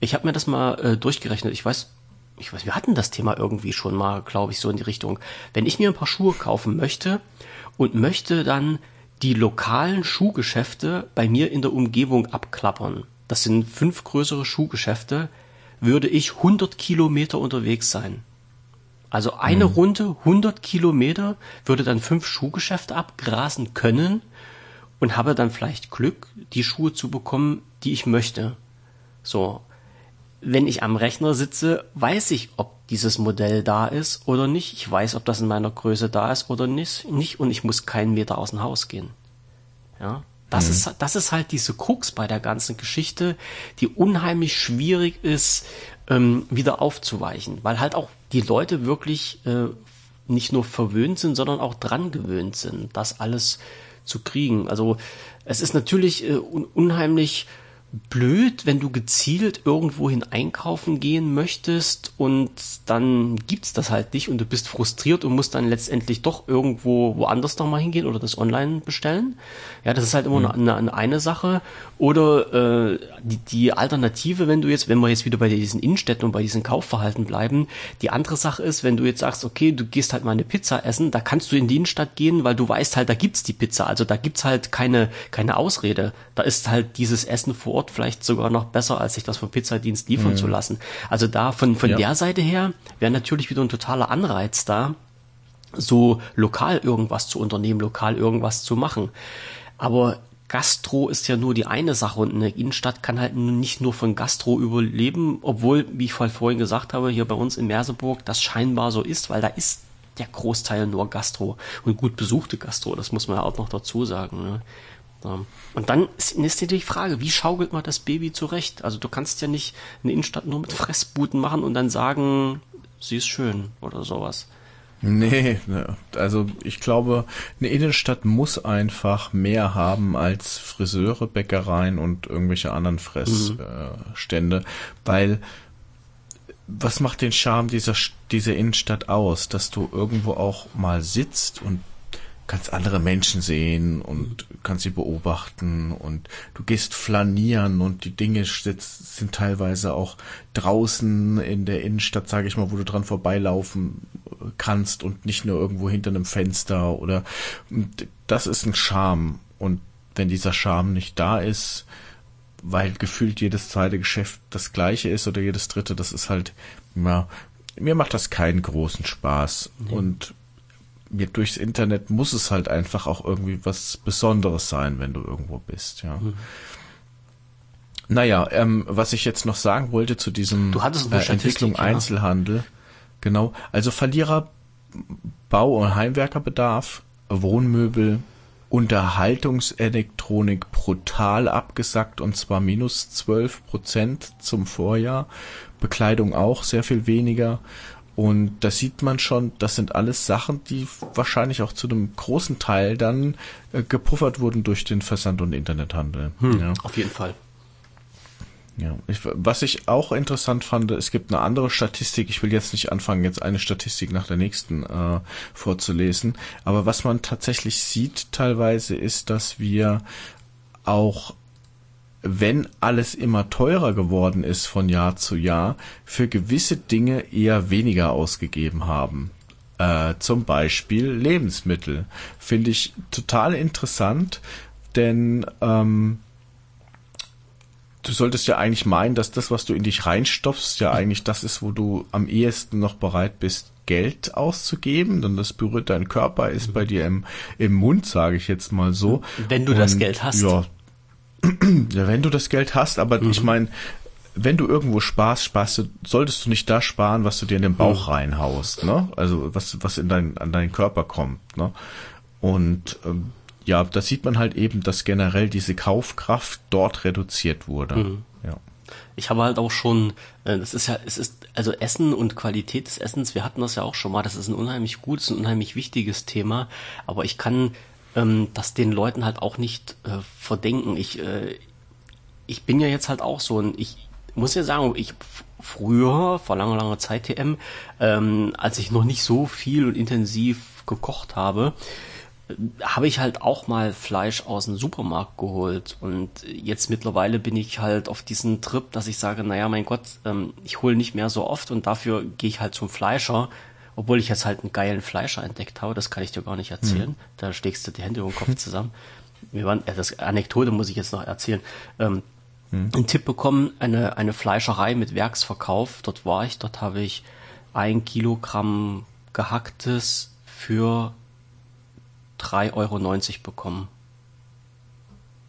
ich habe mir das mal äh, durchgerechnet. Ich weiß, ich weiß, wir hatten das Thema irgendwie schon mal, glaube ich, so in die Richtung. Wenn ich mir ein paar Schuhe kaufen möchte und möchte dann die lokalen Schuhgeschäfte bei mir in der Umgebung abklappern, das sind fünf größere Schuhgeschäfte, würde ich 100 Kilometer unterwegs sein. Also eine mhm. Runde 100 Kilometer würde dann fünf Schuhgeschäfte abgrasen können und habe dann vielleicht Glück, die Schuhe zu bekommen, die ich möchte. So. Wenn ich am Rechner sitze, weiß ich, ob dieses Modell da ist oder nicht. Ich weiß, ob das in meiner Größe da ist oder nicht, nicht und ich muss keinen Meter aus dem Haus gehen. Ja, das mhm. ist, das ist halt diese Krux bei der ganzen Geschichte, die unheimlich schwierig ist, ähm, wieder aufzuweichen, weil halt auch die Leute wirklich äh, nicht nur verwöhnt sind, sondern auch dran gewöhnt sind, das alles zu kriegen. Also es ist natürlich äh, un unheimlich blöd, wenn du gezielt irgendwohin einkaufen gehen möchtest und dann gibt's das halt nicht und du bist frustriert und musst dann letztendlich doch irgendwo woanders nochmal hingehen oder das online bestellen. Ja, das ist halt immer mhm. eine, eine, eine Sache. Oder äh, die, die Alternative, wenn du jetzt, wenn wir jetzt wieder bei diesen Innenstädten und bei diesen Kaufverhalten bleiben, die andere Sache ist, wenn du jetzt sagst, okay, du gehst halt mal eine Pizza essen, da kannst du in die Innenstadt gehen, weil du weißt halt, da gibt's die Pizza. Also da gibt's halt keine, keine Ausrede. Da ist halt dieses Essen vor Ort Ort vielleicht sogar noch besser, als sich das vom Pizzadienst liefern mhm. zu lassen. Also da von, von ja. der Seite her wäre natürlich wieder ein totaler Anreiz da, so lokal irgendwas zu unternehmen, lokal irgendwas zu machen. Aber Gastro ist ja nur die eine Sache und eine Innenstadt kann halt nicht nur von Gastro überleben, obwohl, wie ich vorhin gesagt habe, hier bei uns in Merseburg das scheinbar so ist, weil da ist der Großteil nur Gastro und gut besuchte Gastro, das muss man ja auch noch dazu sagen. Ne? Und dann ist, ist die Frage, wie schaukelt man das Baby zurecht? Also du kannst ja nicht eine Innenstadt nur mit Fressbuten machen und dann sagen, sie ist schön oder sowas. Nee, ne, also ich glaube, eine Innenstadt muss einfach mehr haben als Friseure, Bäckereien und irgendwelche anderen Fressstände, mhm. weil was macht den Charme dieser, dieser Innenstadt aus? Dass du irgendwo auch mal sitzt und kannst andere Menschen sehen und kannst sie beobachten und du gehst flanieren und die Dinge sind teilweise auch draußen in der Innenstadt, sage ich mal, wo du dran vorbeilaufen kannst und nicht nur irgendwo hinter einem Fenster oder das ist ein Charme und wenn dieser Charme nicht da ist, weil gefühlt jedes zweite Geschäft das gleiche ist oder jedes dritte, das ist halt, ja, mir macht das keinen großen Spaß nee. und mir durchs Internet muss es halt einfach auch irgendwie was Besonderes sein, wenn du irgendwo bist, ja. Mhm. Naja, ähm, was ich jetzt noch sagen wollte zu diesem äh, Entwicklung ja. Einzelhandel. Genau. Also Verlierer Bau- und Heimwerkerbedarf, Wohnmöbel, Unterhaltungselektronik brutal abgesackt und zwar minus 12 Prozent zum Vorjahr. Bekleidung auch sehr viel weniger. Und da sieht man schon, das sind alles Sachen, die wahrscheinlich auch zu einem großen Teil dann äh, gepuffert wurden durch den Versand- und Internethandel. Hm, ja. Auf jeden Fall. Ja, ich, was ich auch interessant fand, es gibt eine andere Statistik. Ich will jetzt nicht anfangen, jetzt eine Statistik nach der nächsten äh, vorzulesen. Aber was man tatsächlich sieht teilweise ist, dass wir auch wenn alles immer teurer geworden ist von Jahr zu Jahr, für gewisse Dinge eher weniger ausgegeben haben. Äh, zum Beispiel Lebensmittel. Finde ich total interessant, denn ähm, du solltest ja eigentlich meinen, dass das, was du in dich reinstopfst, ja eigentlich das ist, wo du am ehesten noch bereit bist, Geld auszugeben, denn das berührt dein Körper, ist bei dir im, im Mund, sage ich jetzt mal so. Wenn du Und, das Geld hast. Ja, wenn du das Geld hast, aber mhm. ich meine, wenn du irgendwo sparst, sparst du, solltest du nicht da sparen, was du dir in den Bauch mhm. reinhaust, ne? Also was, was in dein, an deinen Körper kommt, ne? Und ähm, ja, da sieht man halt eben, dass generell diese Kaufkraft dort reduziert wurde. Mhm. Ja. Ich habe halt auch schon, äh, das ist ja, es ist, also Essen und Qualität des Essens, wir hatten das ja auch schon mal, das ist ein unheimlich gutes, ein unheimlich wichtiges Thema, aber ich kann ähm, das den Leuten halt auch nicht äh, verdenken. Ich, äh, ich bin ja jetzt halt auch so ein, ich muss ja sagen, ich früher, vor langer, langer Zeit TM, ähm, als ich noch nicht so viel und intensiv gekocht habe, habe ich halt auch mal Fleisch aus dem Supermarkt geholt und jetzt mittlerweile bin ich halt auf diesen Trip, dass ich sage, naja, mein Gott, ähm, ich hole nicht mehr so oft und dafür gehe ich halt zum Fleischer, obwohl ich jetzt halt einen geilen Fleischer entdeckt habe, das kann ich dir gar nicht erzählen, mhm. da schlägst du die Hände über den Kopf zusammen. Wir waren, äh, das Anekdote muss ich jetzt noch erzählen. Ähm, mhm. Einen Tipp bekommen, eine, eine Fleischerei mit Werksverkauf, dort war ich, dort habe ich ein Kilogramm gehacktes für 3,90 Euro bekommen.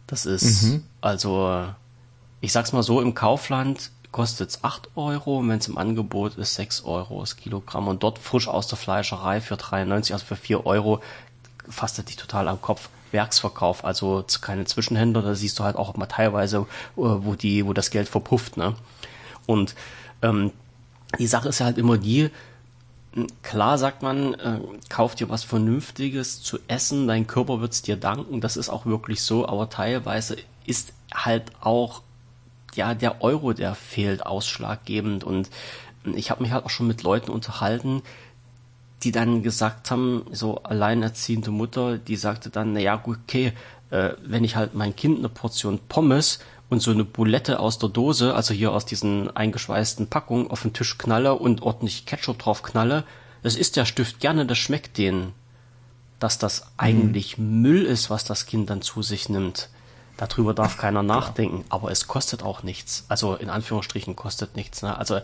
Das ist, mhm. also, ich sag's mal so, im Kaufland kostet es 8 Euro, wenn es im Angebot ist 6 Euro das Kilogramm und dort frisch aus der Fleischerei für 93, also für 4 Euro, fasst er dich total am Kopf. Werksverkauf, also keine Zwischenhändler, da siehst du halt auch mal teilweise, äh, wo die, wo das Geld verpufft, ne? Und ähm, die Sache ist ja halt immer die, Klar sagt man, äh, kauf dir was Vernünftiges zu essen, dein Körper wird's dir danken, das ist auch wirklich so, aber teilweise ist halt auch ja der Euro, der fehlt, ausschlaggebend und ich habe mich halt auch schon mit Leuten unterhalten, die dann gesagt haben, so alleinerziehende Mutter, die sagte dann, na ja, gut, okay, äh, wenn ich halt mein Kind eine Portion Pommes und so eine Boulette aus der Dose, also hier aus diesen eingeschweißten Packungen, auf den Tisch knalle und ordentlich Ketchup drauf knalle, das isst der Stift gerne, das schmeckt denen. Dass das eigentlich mhm. Müll ist, was das Kind dann zu sich nimmt. Darüber darf keiner nachdenken, aber es kostet auch nichts. Also in Anführungsstrichen kostet nichts. Ne? Also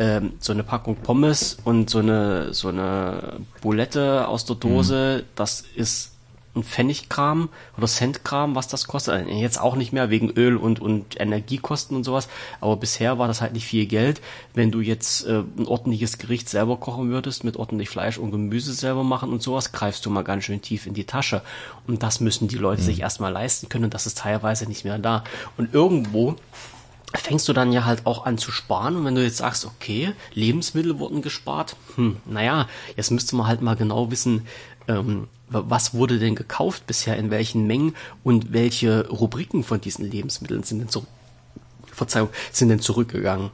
ähm, so eine Packung Pommes und so eine so eine Boulette aus der Dose, mhm. das ist ein Pfennigkram oder Centkram, was das kostet. Äh, jetzt auch nicht mehr wegen Öl und, und Energiekosten und sowas. Aber bisher war das halt nicht viel Geld. Wenn du jetzt äh, ein ordentliches Gericht selber kochen würdest, mit ordentlich Fleisch und Gemüse selber machen und sowas, greifst du mal ganz schön tief in die Tasche. Und das müssen die Leute mhm. sich erstmal leisten können und das ist teilweise nicht mehr da. Und irgendwo fängst du dann ja halt auch an zu sparen. Und wenn du jetzt sagst, okay, Lebensmittel wurden gespart, hm, naja, jetzt müsste man halt mal genau wissen, ähm, was wurde denn gekauft bisher, in welchen Mengen und welche Rubriken von diesen Lebensmitteln sind denn, zu, Verzeihung, sind denn zurückgegangen.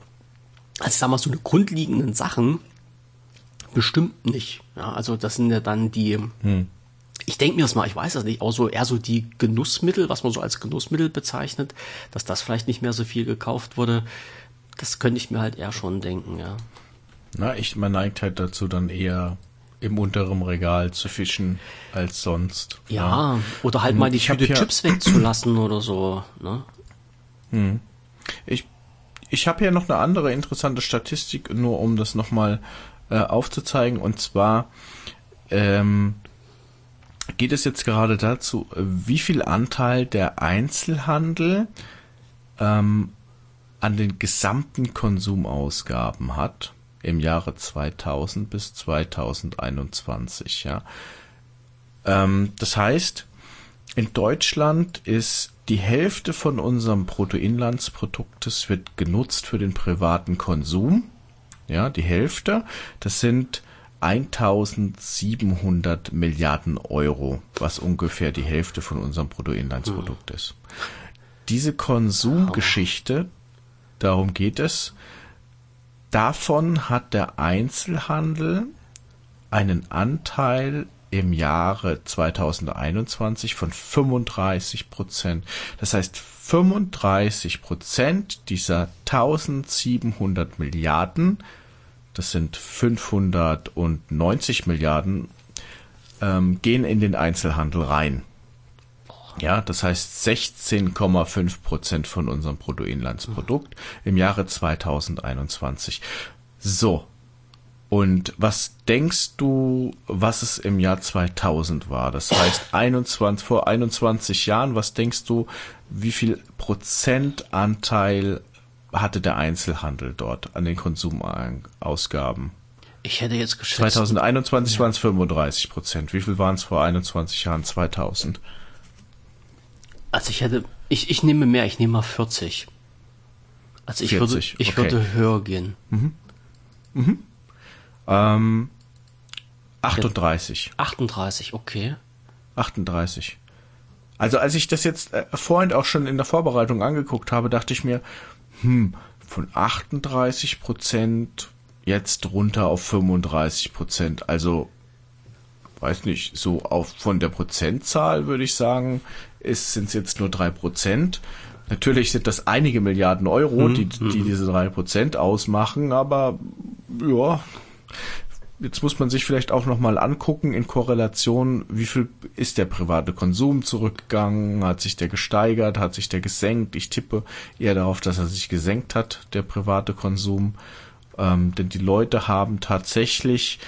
Also sagen wir so eine grundlegenden Sachen bestimmt nicht. Ja, also das sind ja dann die, hm. ich denke mir das mal, ich weiß das nicht, auch so eher so die Genussmittel, was man so als Genussmittel bezeichnet, dass das vielleicht nicht mehr so viel gekauft wurde. Das könnte ich mir halt eher schon denken, ja. Na, ich, man neigt halt dazu dann eher im unteren Regal zu fischen als sonst. Ja, ja. oder halt mal die Tüte ja, Chips wegzulassen oder so. Ne? Hm. Ich, ich habe hier noch eine andere interessante Statistik, nur um das nochmal äh, aufzuzeigen. Und zwar ähm, geht es jetzt gerade dazu, wie viel Anteil der Einzelhandel ähm, an den gesamten Konsumausgaben hat im Jahre 2000 bis 2021. Ja, ähm, das heißt, in Deutschland ist die Hälfte von unserem Bruttoinlandsproduktes wird genutzt für den privaten Konsum. Ja, die Hälfte. Das sind 1700 Milliarden Euro, was ungefähr die Hälfte von unserem Bruttoinlandsprodukt ist. Diese Konsumgeschichte, darum geht es, davon hat der Einzelhandel einen Anteil im Jahre 2021 von 35 Prozent. Das heißt, 35 Prozent dieser 1700 Milliarden, das sind 590 Milliarden, ähm, gehen in den Einzelhandel rein. Ja, das heißt 16,5 Prozent von unserem Bruttoinlandsprodukt im Jahre 2021. So, und was denkst du, was es im Jahr 2000 war? Das heißt, 21, vor 21 Jahren, was denkst du, wie viel Prozentanteil hatte der Einzelhandel dort an den Konsumausgaben? Ich hätte jetzt geschätzt. 2021 ja. waren es 35 Prozent. Wie viel waren es vor 21 Jahren 2000? Also ich hätte, ich, ich nehme mehr, ich nehme mal 40. Also ich 40, würde, ich okay. würde höher gehen. Mhm. Mhm. Ähm, 38. 38, okay. 38. Also als ich das jetzt äh, vorhin auch schon in der Vorbereitung angeguckt habe, dachte ich mir, hm, von 38 Prozent jetzt runter auf 35 Prozent. Also, weiß nicht, so auf von der Prozentzahl würde ich sagen, sind es jetzt nur drei Prozent. Natürlich sind das einige Milliarden Euro, mhm. die, die mhm. diese drei Prozent ausmachen, aber ja, Jetzt muss man sich vielleicht auch nochmal angucken in Korrelation, wie viel ist der private Konsum zurückgegangen, hat sich der gesteigert, hat sich der gesenkt. Ich tippe eher darauf, dass er sich gesenkt hat, der private Konsum. Ähm, denn die Leute haben tatsächlich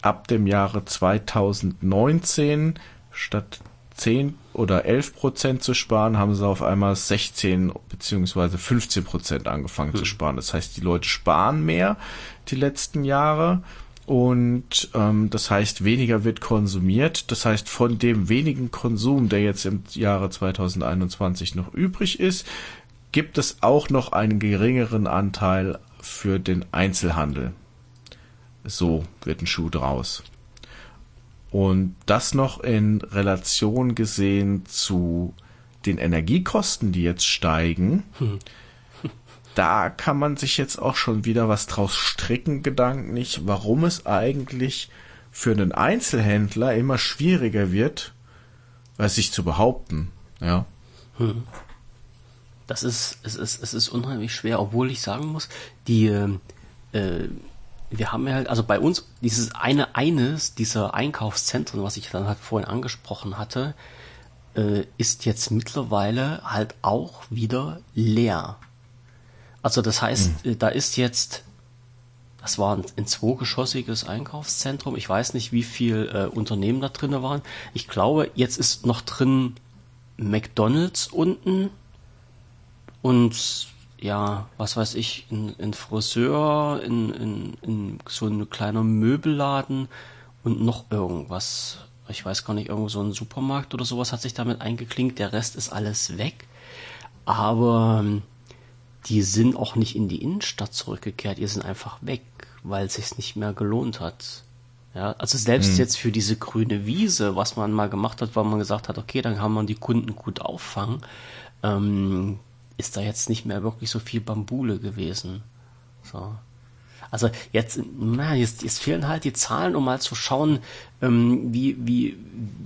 ab dem Jahre 2019 statt 10 oder 11 Prozent zu sparen, haben sie auf einmal 16 beziehungsweise 15 Prozent angefangen hm. zu sparen. Das heißt, die Leute sparen mehr die letzten Jahre und ähm, das heißt, weniger wird konsumiert. Das heißt, von dem wenigen Konsum, der jetzt im Jahre 2021 noch übrig ist, gibt es auch noch einen geringeren Anteil für den Einzelhandel. So wird ein Schuh draus. Und das noch in Relation gesehen zu den Energiekosten, die jetzt steigen. Hm. Da kann man sich jetzt auch schon wieder was draus stricken, gedanklich, warum es eigentlich für einen Einzelhändler immer schwieriger wird, sich zu behaupten. Ja. Hm. Das ist, es ist, es ist unheimlich schwer, obwohl ich sagen muss, die, äh, wir haben ja halt, also bei uns, dieses eine, eines dieser Einkaufszentren, was ich dann halt vorhin angesprochen hatte, äh, ist jetzt mittlerweile halt auch wieder leer. Also das heißt, hm. da ist jetzt, das war ein, ein zweigeschossiges Einkaufszentrum. Ich weiß nicht, wie viel äh, Unternehmen da drin waren. Ich glaube, jetzt ist noch drin McDonald's unten und ja, was weiß ich, ein, ein Friseur, in, in, in so ein kleiner Möbelladen und noch irgendwas. Ich weiß gar nicht, irgendwo so ein Supermarkt oder sowas hat sich damit eingeklinkt. Der Rest ist alles weg. Aber ähm, die sind auch nicht in die Innenstadt zurückgekehrt. Die sind einfach weg, weil es sich nicht mehr gelohnt hat. Ja, also selbst hm. jetzt für diese grüne Wiese, was man mal gemacht hat, weil man gesagt hat, okay, dann kann man die Kunden gut auffangen, ähm, ist da jetzt nicht mehr wirklich so viel Bambule gewesen. So. Also jetzt, na, jetzt, jetzt fehlen halt die Zahlen, um mal zu schauen, ähm, wie, wie,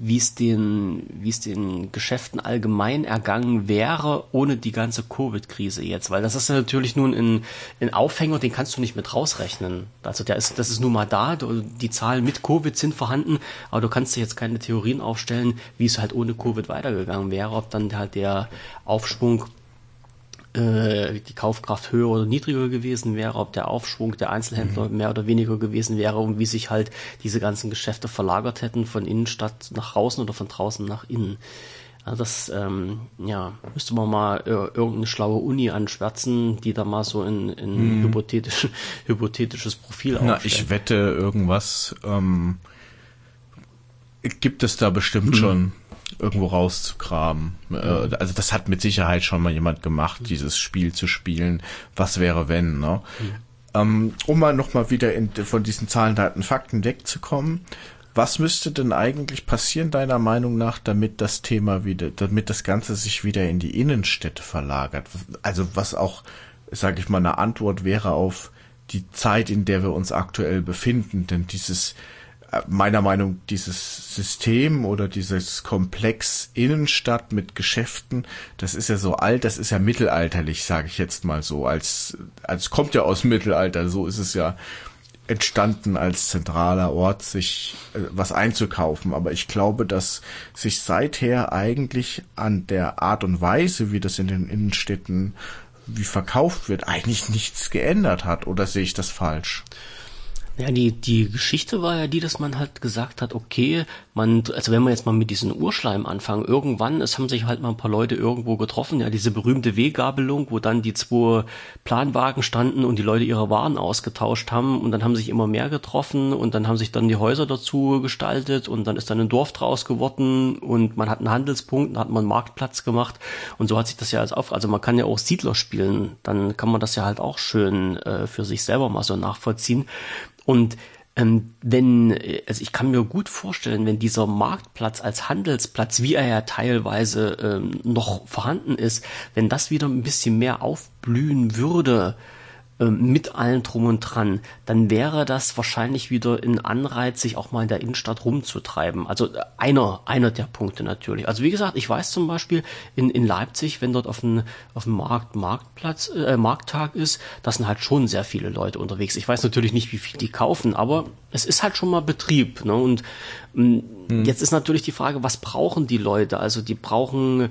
wie es den, wie es den Geschäften allgemein ergangen wäre, ohne die ganze Covid-Krise jetzt. Weil das ist ja natürlich nun ein, ein Aufhänger, den kannst du nicht mit rausrechnen. Also der ist, das ist nun mal da, die Zahlen mit Covid sind vorhanden, aber du kannst dir jetzt keine Theorien aufstellen, wie es halt ohne Covid weitergegangen wäre, ob dann halt der Aufschwung äh, die Kaufkraft höher oder niedriger gewesen wäre, ob der Aufschwung der Einzelhändler mhm. mehr oder weniger gewesen wäre und wie sich halt diese ganzen Geschäfte verlagert hätten von Innenstadt nach draußen oder von draußen nach innen. Also das, ähm, ja, müsste man mal äh, irgendeine schlaue Uni anschwärzen, die da mal so in, in hm. hypothetisch, hypothetisches Profil Na, aufstellt. ich wette irgendwas, ähm, gibt es da bestimmt hm. schon irgendwo rauszugraben. Äh, also das hat mit Sicherheit schon mal jemand gemacht, dieses Spiel zu spielen. Was wäre wenn, ne? Mhm. Ähm, um mal nochmal wieder in, von diesen Zahlen, Daten, Fakten wegzukommen. Was müsste denn eigentlich passieren, deiner Meinung nach, damit das Thema wieder, damit das Ganze sich wieder in die Innenstädte verlagert? Also was auch, sage ich mal, eine Antwort wäre auf die Zeit, in der wir uns aktuell befinden. Denn dieses meiner Meinung dieses System oder dieses Komplex Innenstadt mit Geschäften, das ist ja so alt, das ist ja mittelalterlich, sage ich jetzt mal so, als als kommt ja aus Mittelalter, so ist es ja entstanden als zentraler Ort, sich äh, was einzukaufen. Aber ich glaube, dass sich seither eigentlich an der Art und Weise, wie das in den Innenstädten wie verkauft wird, eigentlich nichts geändert hat. Oder sehe ich das falsch? Ja, die, die Geschichte war ja die, dass man halt gesagt hat, okay, man, also wenn wir jetzt mal mit diesen Urschleim anfangen, irgendwann, es haben sich halt mal ein paar Leute irgendwo getroffen, ja, diese berühmte Weggabelung, wo dann die zwei Planwagen standen und die Leute ihre Waren ausgetauscht haben und dann haben sich immer mehr getroffen und dann haben sich dann die Häuser dazu gestaltet und dann ist dann ein Dorf draus geworden und man hat einen Handelspunkt, dann hat man einen Marktplatz gemacht und so hat sich das ja als auf, also man kann ja auch Siedler spielen, dann kann man das ja halt auch schön äh, für sich selber mal so nachvollziehen. Und ähm, wenn, also ich kann mir gut vorstellen, wenn dieser Marktplatz als Handelsplatz, wie er ja teilweise ähm, noch vorhanden ist, wenn das wieder ein bisschen mehr aufblühen würde, mit allen drum und dran, dann wäre das wahrscheinlich wieder ein Anreiz, sich auch mal in der Innenstadt rumzutreiben. Also äh, einer, einer der Punkte natürlich. Also wie gesagt, ich weiß zum Beispiel in, in Leipzig, wenn dort auf dem, auf dem Markt, Marktplatz, äh, Markttag ist, da sind halt schon sehr viele Leute unterwegs. Ich weiß natürlich nicht, wie viel die kaufen, aber es ist halt schon mal Betrieb. Ne? Und mh, hm. jetzt ist natürlich die Frage, was brauchen die Leute? Also die brauchen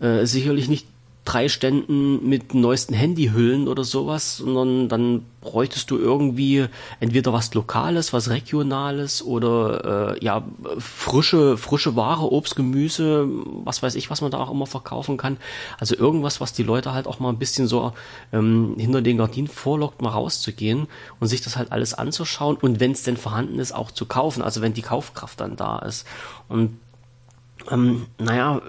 äh, sicherlich nicht drei Ständen mit neuesten Handyhüllen oder sowas, sondern dann bräuchtest du irgendwie entweder was Lokales, was Regionales oder äh, ja frische frische Ware, Obst, Gemüse, was weiß ich, was man da auch immer verkaufen kann. Also irgendwas, was die Leute halt auch mal ein bisschen so ähm, hinter den Gardinen vorlockt, mal rauszugehen und sich das halt alles anzuschauen und wenn es denn vorhanden ist, auch zu kaufen. Also wenn die Kaufkraft dann da ist und ähm, naja,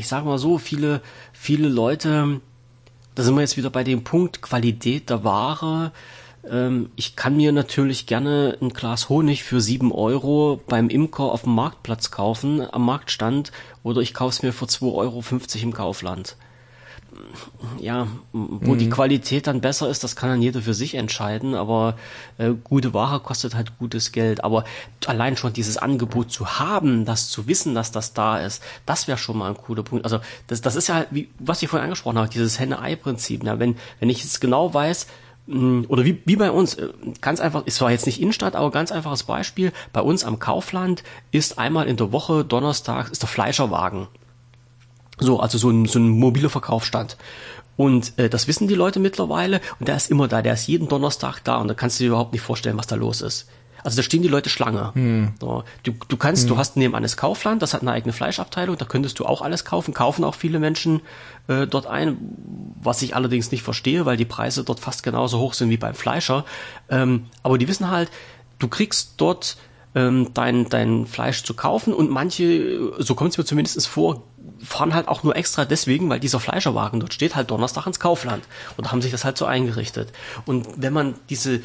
ich sage mal so, viele, viele Leute, da sind wir jetzt wieder bei dem Punkt Qualität der Ware. Ähm, ich kann mir natürlich gerne ein Glas Honig für sieben Euro beim Imker auf dem Marktplatz kaufen, am Marktstand, oder ich kaufe es mir für 2,50 Euro im Kaufland ja, wo mhm. die Qualität dann besser ist, das kann dann jeder für sich entscheiden, aber äh, gute Ware kostet halt gutes Geld. Aber allein schon dieses Angebot zu haben, das zu wissen, dass das da ist, das wäre schon mal ein cooler Punkt. Also das, das ist ja, wie, was ich vorhin angesprochen habe, dieses Henne-Ei-Prinzip. Ja, wenn, wenn ich es genau weiß, hm, oder wie, wie bei uns, äh, ganz einfach, ist zwar jetzt nicht Innenstadt, aber ganz einfaches Beispiel, bei uns am Kaufland ist einmal in der Woche, Donnerstag, ist der Fleischerwagen. So, also so ein, so ein mobiler Verkaufsstand. Und äh, das wissen die Leute mittlerweile und der ist immer da, der ist jeden Donnerstag da und da kannst du dir überhaupt nicht vorstellen, was da los ist. Also da stehen die Leute Schlange. Hm. So, du, du kannst, hm. du hast nebenan das Kaufland, das hat eine eigene Fleischabteilung, da könntest du auch alles kaufen, kaufen auch viele Menschen äh, dort ein, was ich allerdings nicht verstehe, weil die Preise dort fast genauso hoch sind wie beim Fleischer. Ähm, aber die wissen halt, du kriegst dort ähm, dein, dein Fleisch zu kaufen und manche, so kommt es mir zumindest vor, fahren halt auch nur extra deswegen, weil dieser Fleischerwagen dort steht, halt Donnerstag ins Kaufland und haben sich das halt so eingerichtet. Und wenn man diese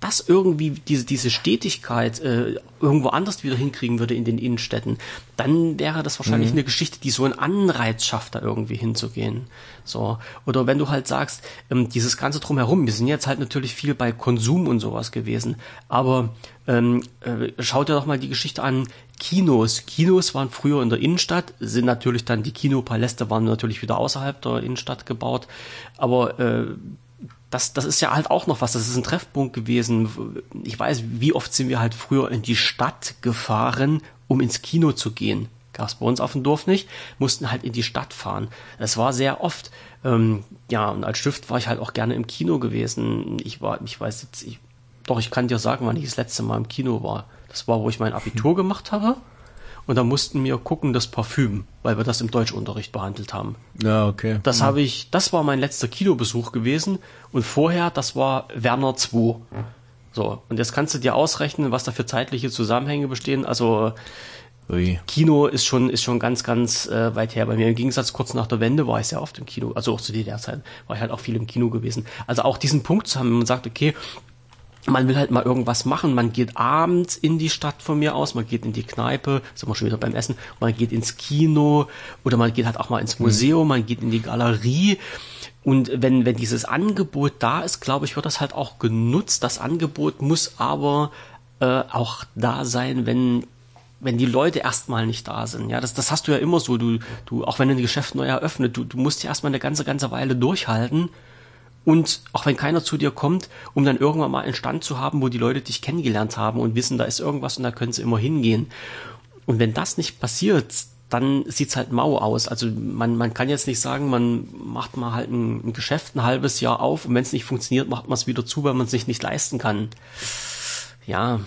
das irgendwie, diese, diese Stetigkeit äh, irgendwo anders wieder hinkriegen würde in den Innenstädten, dann wäre das wahrscheinlich mhm. eine Geschichte, die so einen Anreiz schafft, da irgendwie hinzugehen. So. Oder wenn du halt sagst, ähm, dieses Ganze drumherum, wir sind jetzt halt natürlich viel bei Konsum und sowas gewesen, aber ähm, äh, schau dir doch mal die Geschichte an, Kinos. Kinos waren früher in der Innenstadt, sind natürlich dann, die Kinopaläste waren natürlich wieder außerhalb der Innenstadt gebaut, aber äh, das, das ist ja halt auch noch was, das ist ein Treffpunkt gewesen. Ich weiß, wie oft sind wir halt früher in die Stadt gefahren, um ins Kino zu gehen. Gab es bei uns auf dem Dorf nicht, mussten halt in die Stadt fahren. Das war sehr oft. Ähm, ja, und als Stift war ich halt auch gerne im Kino gewesen. Ich war, ich weiß jetzt, ich, doch, ich kann dir sagen, wann ich das letzte Mal im Kino war. Das war, wo ich mein Abitur gemacht habe. Und da mussten wir gucken das Parfüm, weil wir das im Deutschunterricht behandelt haben. Ja, okay. Das ja. habe ich, das war mein letzter Kinobesuch gewesen und vorher, das war Werner 2. So, und jetzt kannst du dir ausrechnen, was da für zeitliche Zusammenhänge bestehen. Also Ui. Kino ist schon, ist schon ganz, ganz äh, weit her bei mir. Im Gegensatz kurz nach der Wende war ich sehr oft im Kino. Also auch zu DDR-Zeiten war ich halt auch viel im Kino gewesen. Also auch diesen Punkt zu haben, wenn man sagt, okay, man will halt mal irgendwas machen. Man geht abends in die Stadt von mir aus, man geht in die Kneipe, sind wir schon wieder beim Essen, man geht ins Kino oder man geht halt auch mal ins Museum, mhm. man geht in die Galerie. Und wenn, wenn dieses Angebot da ist, glaube ich, wird das halt auch genutzt. Das Angebot muss aber äh, auch da sein, wenn wenn die Leute erstmal nicht da sind. Ja, das, das hast du ja immer so. Du, du, auch wenn ein Geschäft neu eröffnet, du, du musst ja erstmal eine ganze, ganze Weile durchhalten und auch wenn keiner zu dir kommt, um dann irgendwann mal einen Stand zu haben, wo die Leute dich kennengelernt haben und wissen, da ist irgendwas und da können sie immer hingehen. Und wenn das nicht passiert, dann sieht's halt mau aus. Also man, man kann jetzt nicht sagen, man macht mal halt ein, ein Geschäft ein halbes Jahr auf und wenn es nicht funktioniert, macht man es wieder zu, weil man es sich nicht leisten kann. Ja,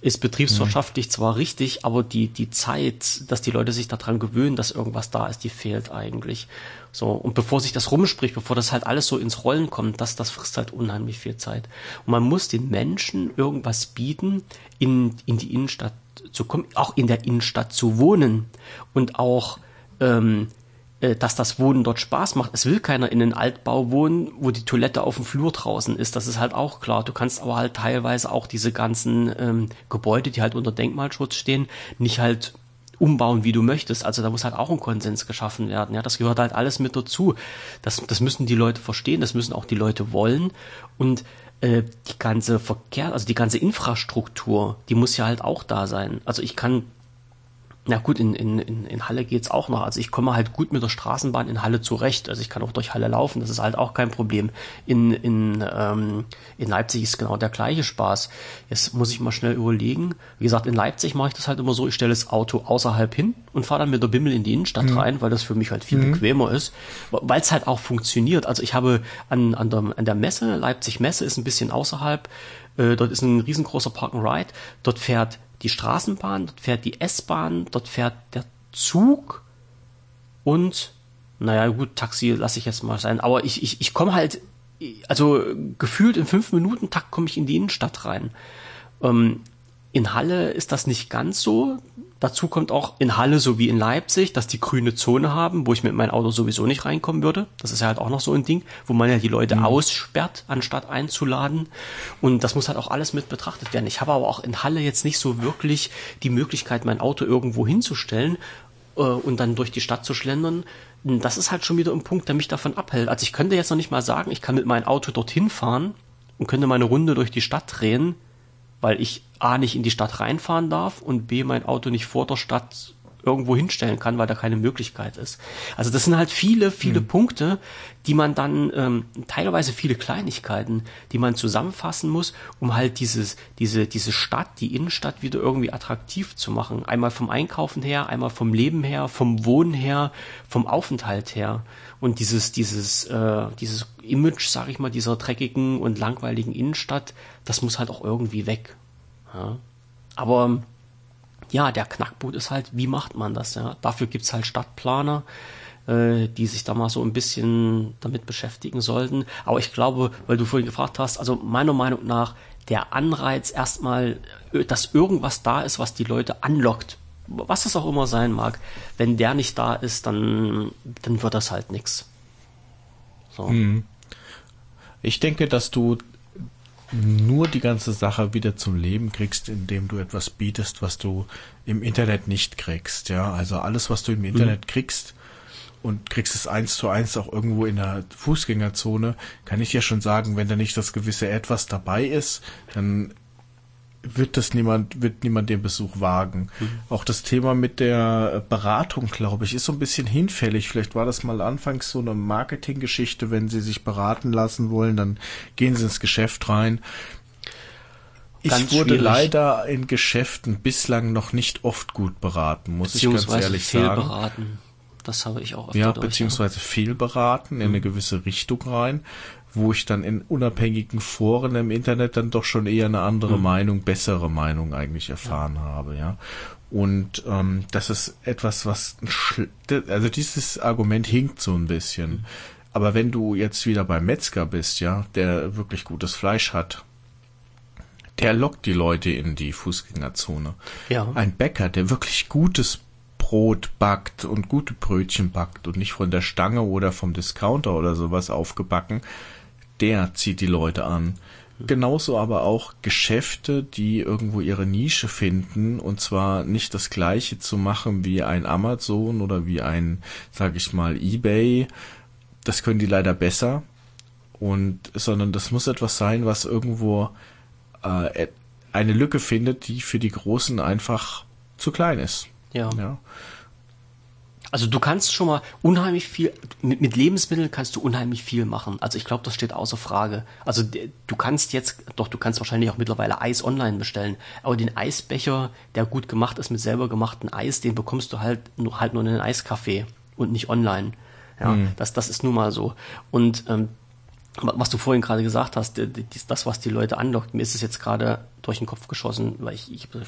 ist betriebswirtschaftlich mhm. zwar richtig, aber die, die Zeit, dass die Leute sich daran gewöhnen, dass irgendwas da ist, die fehlt eigentlich. So, und bevor sich das rumspricht, bevor das halt alles so ins Rollen kommt, das, das frisst halt unheimlich viel Zeit. Und man muss den Menschen irgendwas bieten, in, in die Innenstadt zu kommen, auch in der Innenstadt zu wohnen und auch ähm, äh, dass das Wohnen dort Spaß macht. Es will keiner in einen Altbau wohnen, wo die Toilette auf dem Flur draußen ist. Das ist halt auch klar. Du kannst aber halt teilweise auch diese ganzen ähm, Gebäude, die halt unter Denkmalschutz stehen, nicht halt umbauen, wie du möchtest. Also da muss halt auch ein Konsens geschaffen werden. Ja, das gehört halt alles mit dazu. Das, das müssen die Leute verstehen, das müssen auch die Leute wollen. Und äh, die ganze Verkehr, also die ganze Infrastruktur, die muss ja halt auch da sein. Also ich kann na gut, in, in, in Halle geht's auch noch. Also ich komme halt gut mit der Straßenbahn in Halle zurecht. Also ich kann auch durch Halle laufen, das ist halt auch kein Problem. In, in, ähm, in Leipzig ist genau der gleiche Spaß. Jetzt muss ich mal schnell überlegen. Wie gesagt, in Leipzig mache ich das halt immer so, ich stelle das Auto außerhalb hin und fahre dann mit der Bimmel in die Innenstadt mhm. rein, weil das für mich halt viel mhm. bequemer ist. Weil es halt auch funktioniert. Also ich habe an, an, der, an der Messe, Leipzig Messe ist ein bisschen außerhalb, äh, dort ist ein riesengroßer Park and Ride. Dort fährt die Straßenbahn, dort fährt die S-Bahn, dort fährt der Zug und naja, gut, Taxi lasse ich jetzt mal sein, aber ich, ich, ich komme halt, also gefühlt in fünf Minuten Takt komme ich in die Innenstadt rein. Ähm, in Halle ist das nicht ganz so. Dazu kommt auch in Halle so wie in Leipzig, dass die grüne Zone haben, wo ich mit meinem Auto sowieso nicht reinkommen würde. Das ist ja halt auch noch so ein Ding, wo man ja die Leute mhm. aussperrt, anstatt einzuladen. Und das muss halt auch alles mit betrachtet werden. Ich habe aber auch in Halle jetzt nicht so wirklich die Möglichkeit, mein Auto irgendwo hinzustellen äh, und dann durch die Stadt zu schlendern. Das ist halt schon wieder ein Punkt, der mich davon abhält. Also ich könnte jetzt noch nicht mal sagen, ich kann mit meinem Auto dorthin fahren und könnte meine Runde durch die Stadt drehen weil ich A nicht in die Stadt reinfahren darf und B mein Auto nicht vor der Stadt irgendwo hinstellen kann, weil da keine Möglichkeit ist. Also das sind halt viele, viele mhm. Punkte, die man dann ähm, teilweise viele Kleinigkeiten, die man zusammenfassen muss, um halt dieses, diese, diese Stadt, die Innenstadt wieder irgendwie attraktiv zu machen. Einmal vom Einkaufen her, einmal vom Leben her, vom Wohnen her, vom Aufenthalt her. Und dieses, dieses, äh, dieses Image, sag ich mal, dieser dreckigen und langweiligen Innenstadt, das muss halt auch irgendwie weg. Ja. Aber ja, der Knackpunkt ist halt, wie macht man das? Ja? Dafür gibt's halt Stadtplaner, äh, die sich da mal so ein bisschen damit beschäftigen sollten. Aber ich glaube, weil du vorhin gefragt hast, also meiner Meinung nach, der Anreiz erstmal, dass irgendwas da ist, was die Leute anlockt, was es auch immer sein mag, wenn der nicht da ist, dann, dann wird das halt nix. So. Hm. Ich denke, dass du nur die ganze Sache wieder zum Leben kriegst, indem du etwas bietest, was du im Internet nicht kriegst. Ja, also alles, was du im Internet mhm. kriegst und kriegst es eins zu eins auch irgendwo in der Fußgängerzone, kann ich ja schon sagen, wenn da nicht das gewisse Etwas dabei ist, dann wird das niemand, wird niemand den Besuch wagen. Mhm. Auch das Thema mit der Beratung, glaube ich, ist so ein bisschen hinfällig. Vielleicht war das mal anfangs so eine Marketinggeschichte, wenn sie sich beraten lassen wollen, dann gehen sie ins Geschäft rein. Ich ganz wurde schwierig. leider in Geschäften bislang noch nicht oft gut beraten, muss ich ganz ehrlich sagen. Beraten. Das habe ich auch öfter Ja, durch, beziehungsweise ja. fehlberaten in mhm. eine gewisse Richtung rein, wo ich dann in unabhängigen Foren im Internet dann doch schon eher eine andere mhm. Meinung, bessere Meinung eigentlich erfahren ja. habe, ja. Und ähm, das ist etwas, was also dieses Argument hinkt so ein bisschen. Mhm. Aber wenn du jetzt wieder beim Metzger bist, ja, der wirklich gutes Fleisch hat, der lockt die Leute in die Fußgängerzone. Ja. Ein Bäcker, der wirklich gutes Brot backt und gute Brötchen backt und nicht von der Stange oder vom Discounter oder sowas aufgebacken, der zieht die Leute an. Genauso aber auch Geschäfte, die irgendwo ihre Nische finden und zwar nicht das gleiche zu machen wie ein Amazon oder wie ein, sag ich mal, eBay. Das können die leider besser und sondern das muss etwas sein, was irgendwo äh, eine Lücke findet, die für die Großen einfach zu klein ist. Ja. ja. Also du kannst schon mal unheimlich viel, mit, mit Lebensmitteln kannst du unheimlich viel machen. Also ich glaube, das steht außer Frage. Also du kannst jetzt, doch du kannst wahrscheinlich auch mittlerweile Eis online bestellen, aber den Eisbecher, der gut gemacht ist mit selber gemachten Eis, den bekommst du halt nur, halt nur in einem Eiscafé und nicht online. Ja, mhm. das, das ist nun mal so. Und ähm, was du vorhin gerade gesagt hast, das, was die Leute anlockt, mir ist es jetzt gerade durch den Kopf geschossen, weil ich, ich habe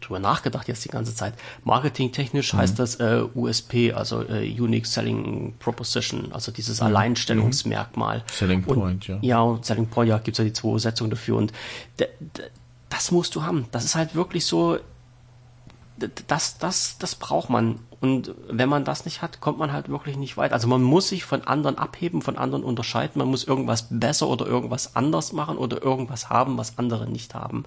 drüber nachgedacht jetzt die ganze Zeit. Marketingtechnisch mhm. heißt das äh, USP, also äh, Unique Selling Proposition, also dieses mhm. Alleinstellungsmerkmal. Selling Point, und, ja. Ja, und Selling Point, ja, gibt's ja die zwei Setzungen dafür. Und das musst du haben. Das ist halt wirklich so, das, das, das braucht man. Und wenn man das nicht hat, kommt man halt wirklich nicht weit. Also man muss sich von anderen abheben, von anderen unterscheiden. Man muss irgendwas besser oder irgendwas anders machen oder irgendwas haben, was andere nicht haben.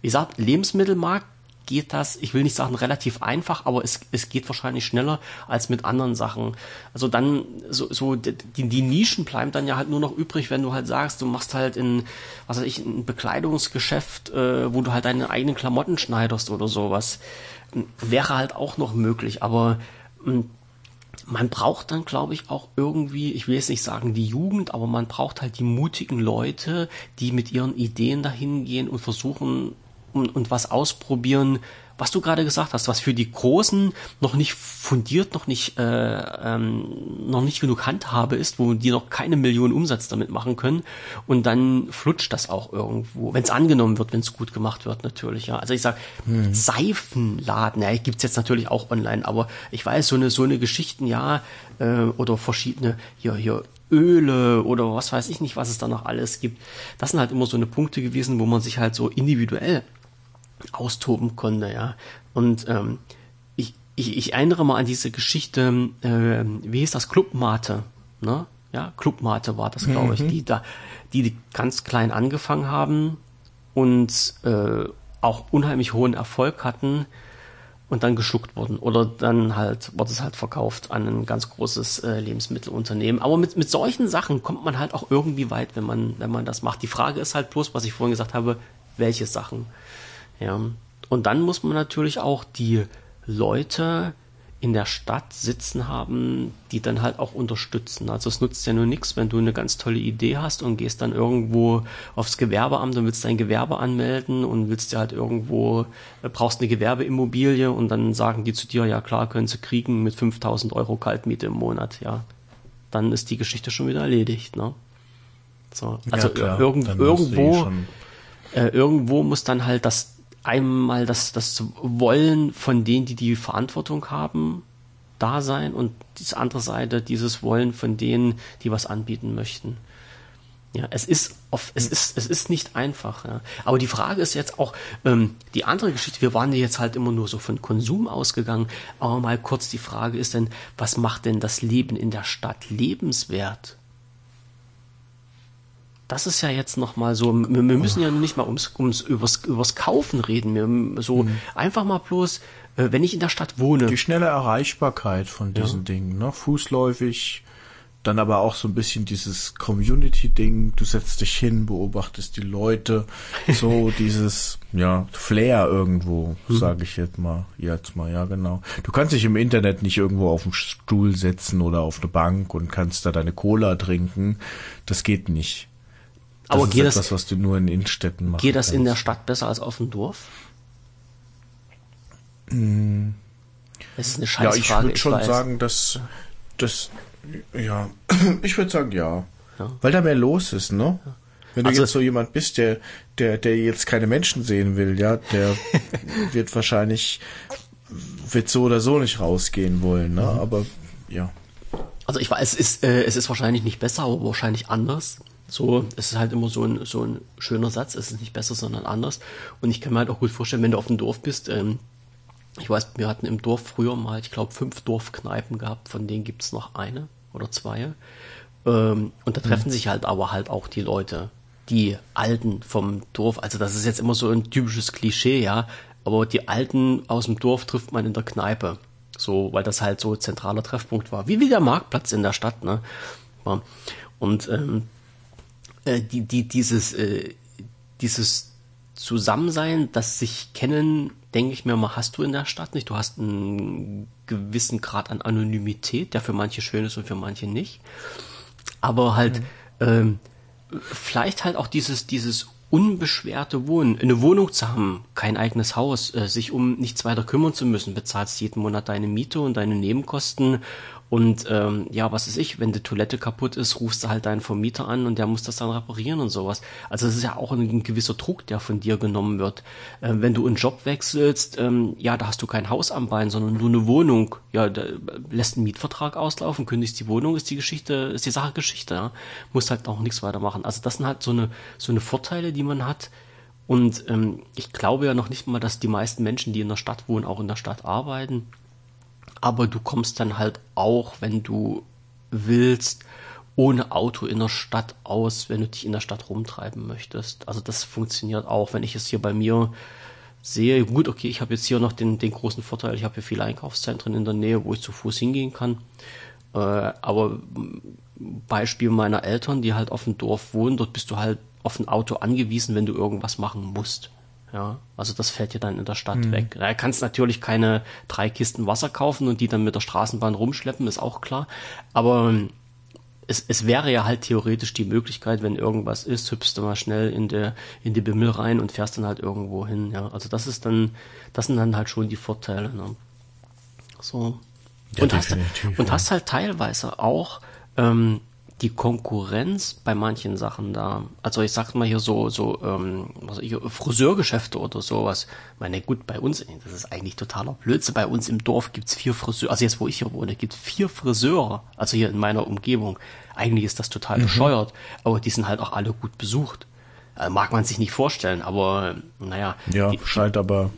Wie gesagt, Lebensmittelmarkt geht das, ich will nicht sagen relativ einfach, aber es, es geht wahrscheinlich schneller als mit anderen Sachen. Also dann, so, so die, die Nischen bleiben dann ja halt nur noch übrig, wenn du halt sagst, du machst halt in, was weiß ich, ein Bekleidungsgeschäft, äh, wo du halt deine eigenen Klamotten schneiderst oder sowas. Wäre halt auch noch möglich, aber hm, man braucht dann, glaube ich, auch irgendwie, ich will jetzt nicht sagen die Jugend, aber man braucht halt die mutigen Leute, die mit ihren Ideen dahin gehen und versuchen, und, und was ausprobieren, was du gerade gesagt hast, was für die Großen noch nicht fundiert, noch nicht, äh, ähm, noch nicht genug Handhabe ist, wo die noch keine Millionen Umsatz damit machen können. Und dann flutscht das auch irgendwo, wenn es angenommen wird, wenn es gut gemacht wird, natürlich. Ja, also ich sag hm. Seifenladen, ja, gibt's jetzt natürlich auch online, aber ich weiß so eine so eine Geschichten, ja, äh, oder verschiedene hier hier Öle oder was weiß ich nicht, was es da noch alles gibt. Das sind halt immer so eine Punkte gewesen, wo man sich halt so individuell austoben konnte, ja. Und ähm, ich, ich, ich erinnere mal an diese Geschichte, äh, wie hieß das, Clubmate, ne? Ja, Clubmate war das, glaube ich, mhm. die da, die, die ganz klein angefangen haben und äh, auch unheimlich hohen Erfolg hatten und dann geschluckt wurden. Oder dann halt, wurde es halt verkauft an ein ganz großes äh, Lebensmittelunternehmen. Aber mit, mit solchen Sachen kommt man halt auch irgendwie weit, wenn man, wenn man das macht. Die Frage ist halt bloß, was ich vorhin gesagt habe, welche Sachen. Ja. Und dann muss man natürlich auch die Leute in der Stadt sitzen haben, die dann halt auch unterstützen. Also es nutzt ja nur nichts, wenn du eine ganz tolle Idee hast und gehst dann irgendwo aufs Gewerbeamt und willst dein Gewerbe anmelden und willst dir halt irgendwo, äh, brauchst eine Gewerbeimmobilie und dann sagen die zu dir, ja klar, können sie kriegen mit 5000 Euro Kaltmiete im Monat, ja. Dann ist die Geschichte schon wieder erledigt, ne? So, also ja, irgend, irgendwo, äh, irgendwo muss dann halt das einmal das, das Wollen von denen, die die Verantwortung haben, da sein und die andere Seite dieses Wollen von denen, die was anbieten möchten. Ja, es ist oft, es ist, es ist nicht einfach. Ja. Aber die Frage ist jetzt auch ähm, die andere Geschichte. Wir waren jetzt halt immer nur so von Konsum ausgegangen. Aber mal kurz die Frage ist denn, was macht denn das Leben in der Stadt lebenswert? Das ist ja jetzt noch mal so, wir, wir müssen ja nicht mal ums, ums übers, übers Kaufen reden, wir, so mhm. einfach mal bloß, äh, wenn ich in der Stadt wohne. Die schnelle Erreichbarkeit von diesen ja. Dingen, ne? fußläufig, dann aber auch so ein bisschen dieses Community-Ding, du setzt dich hin, beobachtest die Leute, so dieses, ja, Flair irgendwo, mhm. sage ich jetzt mal, jetzt mal, ja genau. Du kannst dich im Internet nicht irgendwo auf den Stuhl setzen oder auf eine Bank und kannst da deine Cola trinken, das geht nicht. Das Aber geht etwas, das, was du nur in Innenstädten machst. Geht das in der Stadt besser als auf dem Dorf? Hm. Es ist eine Scheißfrage. Ja, ich würde schon weiß. sagen, dass das ja, ich würde sagen ja. ja. Weil da mehr los ist, ne? Wenn du also, jetzt so jemand bist, der, der, der jetzt keine Menschen sehen will, ja, der wird wahrscheinlich, wird so oder so nicht rausgehen wollen, ne? Mhm. Aber, ja. Also ich weiß, es ist, äh, es ist wahrscheinlich nicht besser, aber wahrscheinlich anders. So, es ist halt immer so ein, so ein schöner Satz, es ist nicht besser, sondern anders. Und ich kann mir halt auch gut vorstellen, wenn du auf dem Dorf bist, ähm, ich weiß, wir hatten im Dorf früher mal, ich glaube, fünf Dorfkneipen gehabt, von denen gibt's noch eine oder zwei. Ähm, und da treffen mhm. sich halt aber halt auch die Leute, die Alten vom Dorf. Also das ist jetzt immer so ein typisches Klischee, ja. Aber die Alten aus dem Dorf trifft man in der Kneipe. So, weil das halt so zentraler Treffpunkt war. Wie wie der Marktplatz in der Stadt, ne? Und ähm, äh, die, die, dieses, äh, dieses Zusammensein, das sich kennen, denke ich mir mal, hast du in der Stadt nicht. Du hast einen gewissen Grad an Anonymität, der für manche schön ist und für manche nicht. Aber halt, mhm. ähm, vielleicht halt auch dieses, dieses unbeschwerte Wohnen, eine Wohnung zu haben, kein eigenes Haus, äh, sich um nichts weiter kümmern zu müssen, bezahlst jeden Monat deine Miete und deine Nebenkosten und ähm, ja, was ist ich, wenn die Toilette kaputt ist, rufst du halt deinen Vermieter an und der muss das dann reparieren und sowas. Also es ist ja auch ein, ein, gewisser Druck, der von dir genommen wird. Ähm, wenn du einen Job wechselst, ähm, ja, da hast du kein Haus am Bein, sondern nur eine Wohnung. Ja, da lässt einen Mietvertrag auslaufen, kündigst die Wohnung, ist die Geschichte, ist die Sache Geschichte, ja. Musst halt auch nichts weitermachen. Also das sind halt so eine, so eine Vorteile, die man hat. Und ähm, ich glaube ja noch nicht mal, dass die meisten Menschen, die in der Stadt wohnen, auch in der Stadt arbeiten aber du kommst dann halt auch, wenn du willst, ohne Auto in der Stadt aus, wenn du dich in der Stadt rumtreiben möchtest. Also das funktioniert auch, wenn ich es hier bei mir sehe. Gut, okay, ich habe jetzt hier noch den, den großen Vorteil, ich habe hier viele Einkaufszentren in der Nähe, wo ich zu Fuß hingehen kann. Äh, aber Beispiel meiner Eltern, die halt auf dem Dorf wohnen, dort bist du halt auf ein Auto angewiesen, wenn du irgendwas machen musst. Ja, also das fällt dir dann in der Stadt mhm. weg. Du kannst natürlich keine drei Kisten Wasser kaufen und die dann mit der Straßenbahn rumschleppen, ist auch klar. Aber ähm, es, es wäre ja halt theoretisch die Möglichkeit, wenn irgendwas ist, hüpfst du mal schnell in der in die Bimmel rein und fährst dann halt irgendwo hin. Ja, also das ist dann, das sind dann halt schon die Vorteile. Ne? So ja, und hast und hast halt teilweise auch ähm, die Konkurrenz bei manchen Sachen da. Also ich sag mal hier so, so ähm, was ich, Friseurgeschäfte oder sowas. Ich meine, gut, bei uns, das ist eigentlich totaler Blödsinn. Bei uns im Dorf gibt's vier Friseure, also jetzt wo ich hier wohne, gibt's vier Friseure, also hier in meiner Umgebung. Eigentlich ist das total mhm. bescheuert, aber die sind halt auch alle gut besucht. Äh, mag man sich nicht vorstellen, aber naja. Ja, die, scheint aber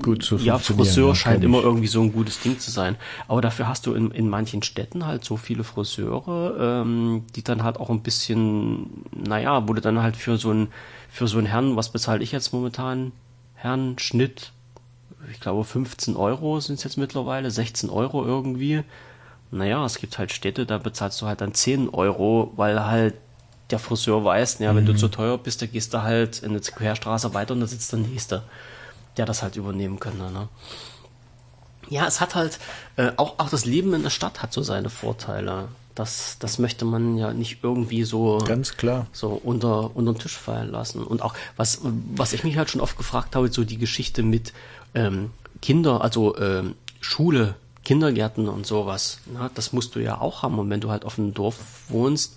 gut zu ja, funktionieren. Ja, Friseur scheint immer irgendwie so ein gutes Ding zu sein. Aber dafür hast du in, in manchen Städten halt so viele Friseure, ähm, die dann halt auch ein bisschen, naja, wurde dann halt für so ein, für so einen Herrn, was bezahle ich jetzt momentan? Herrn, Schnitt, ich glaube 15 Euro sind es jetzt mittlerweile, 16 Euro irgendwie. Naja, es gibt halt Städte, da bezahlst du halt dann 10 Euro, weil halt der Friseur weiß, ja, wenn mhm. du zu teuer bist, dann gehst du halt in eine Querstraße weiter und da sitzt der Nächste, der das halt übernehmen könnte. Ne? Ja, es hat halt, äh, auch, auch das Leben in der Stadt hat so seine Vorteile. Das, das möchte man ja nicht irgendwie so ganz klar so unter unter den Tisch fallen lassen. Und auch was was ich mich halt schon oft gefragt habe, so die Geschichte mit ähm, Kinder, also ähm, Schule, Kindergärten und sowas. Na, das musst du ja auch haben. Und wenn du halt auf einem Dorf wohnst,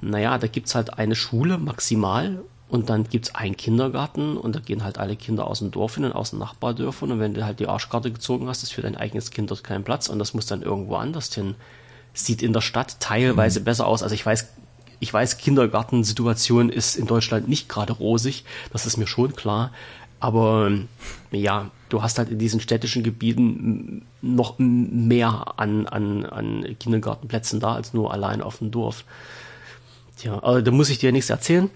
naja, da gibt's halt eine Schule maximal und dann gibt's einen Kindergarten und da gehen halt alle Kinder aus dem Dorf hin und aus den Nachbardörfern und wenn du halt die Arschkarte gezogen hast, ist für dein eigenes Kind dort kein Platz und das muss dann irgendwo anders hin. Sieht in der Stadt teilweise mhm. besser aus. Also ich weiß, ich weiß, Kindergartensituation ist in Deutschland nicht gerade rosig, das ist mir schon klar. Aber ja, du hast halt in diesen städtischen Gebieten noch mehr an, an, an Kindergartenplätzen da als nur allein auf dem Dorf. Tja, aber da muss ich dir nichts erzählen.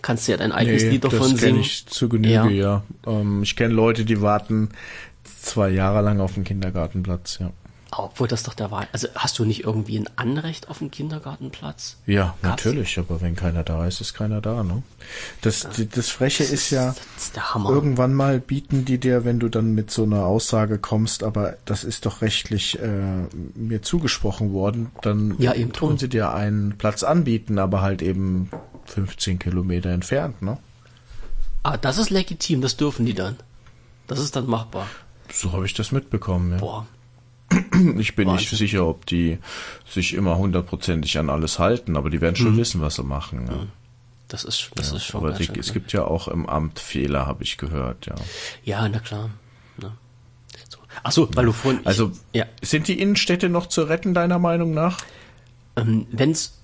Kannst du ja dein eigenes nee, Lied davon das singen. ich zu Genüge, ja. ja. Ähm, ich kenne Leute, die warten zwei Jahre lang auf den Kindergartenplatz, ja. Obwohl das doch der Wahl. Also hast du nicht irgendwie ein Anrecht auf einen Kindergartenplatz? Ja, Gab's? natürlich, aber wenn keiner da ist, ist keiner da, ne? Das, die, das Freche das ist, ja, ist irgendwann mal bieten die dir, wenn du dann mit so einer Aussage kommst, aber das ist doch rechtlich äh, mir zugesprochen worden, dann ja, eben tun sie dir einen Platz anbieten, aber halt eben 15 Kilometer entfernt, ne? Ah, das ist legitim, das dürfen die dann. Das ist dann machbar. So habe ich das mitbekommen, ja. Boah, Ich bin Wahnsinn. nicht sicher, ob die sich immer hundertprozentig an alles halten, aber die werden schon mhm. wissen, was sie machen. Ja. Das ist, das ja, ist schon. Aber die, es gibt ja auch im Amt Fehler, habe ich gehört, ja. Ja, na klar. Na. So. Ach so, weil du vorhin. Ich, also, ja. sind die Innenstädte noch zu retten, deiner Meinung nach? Ähm, wenn's.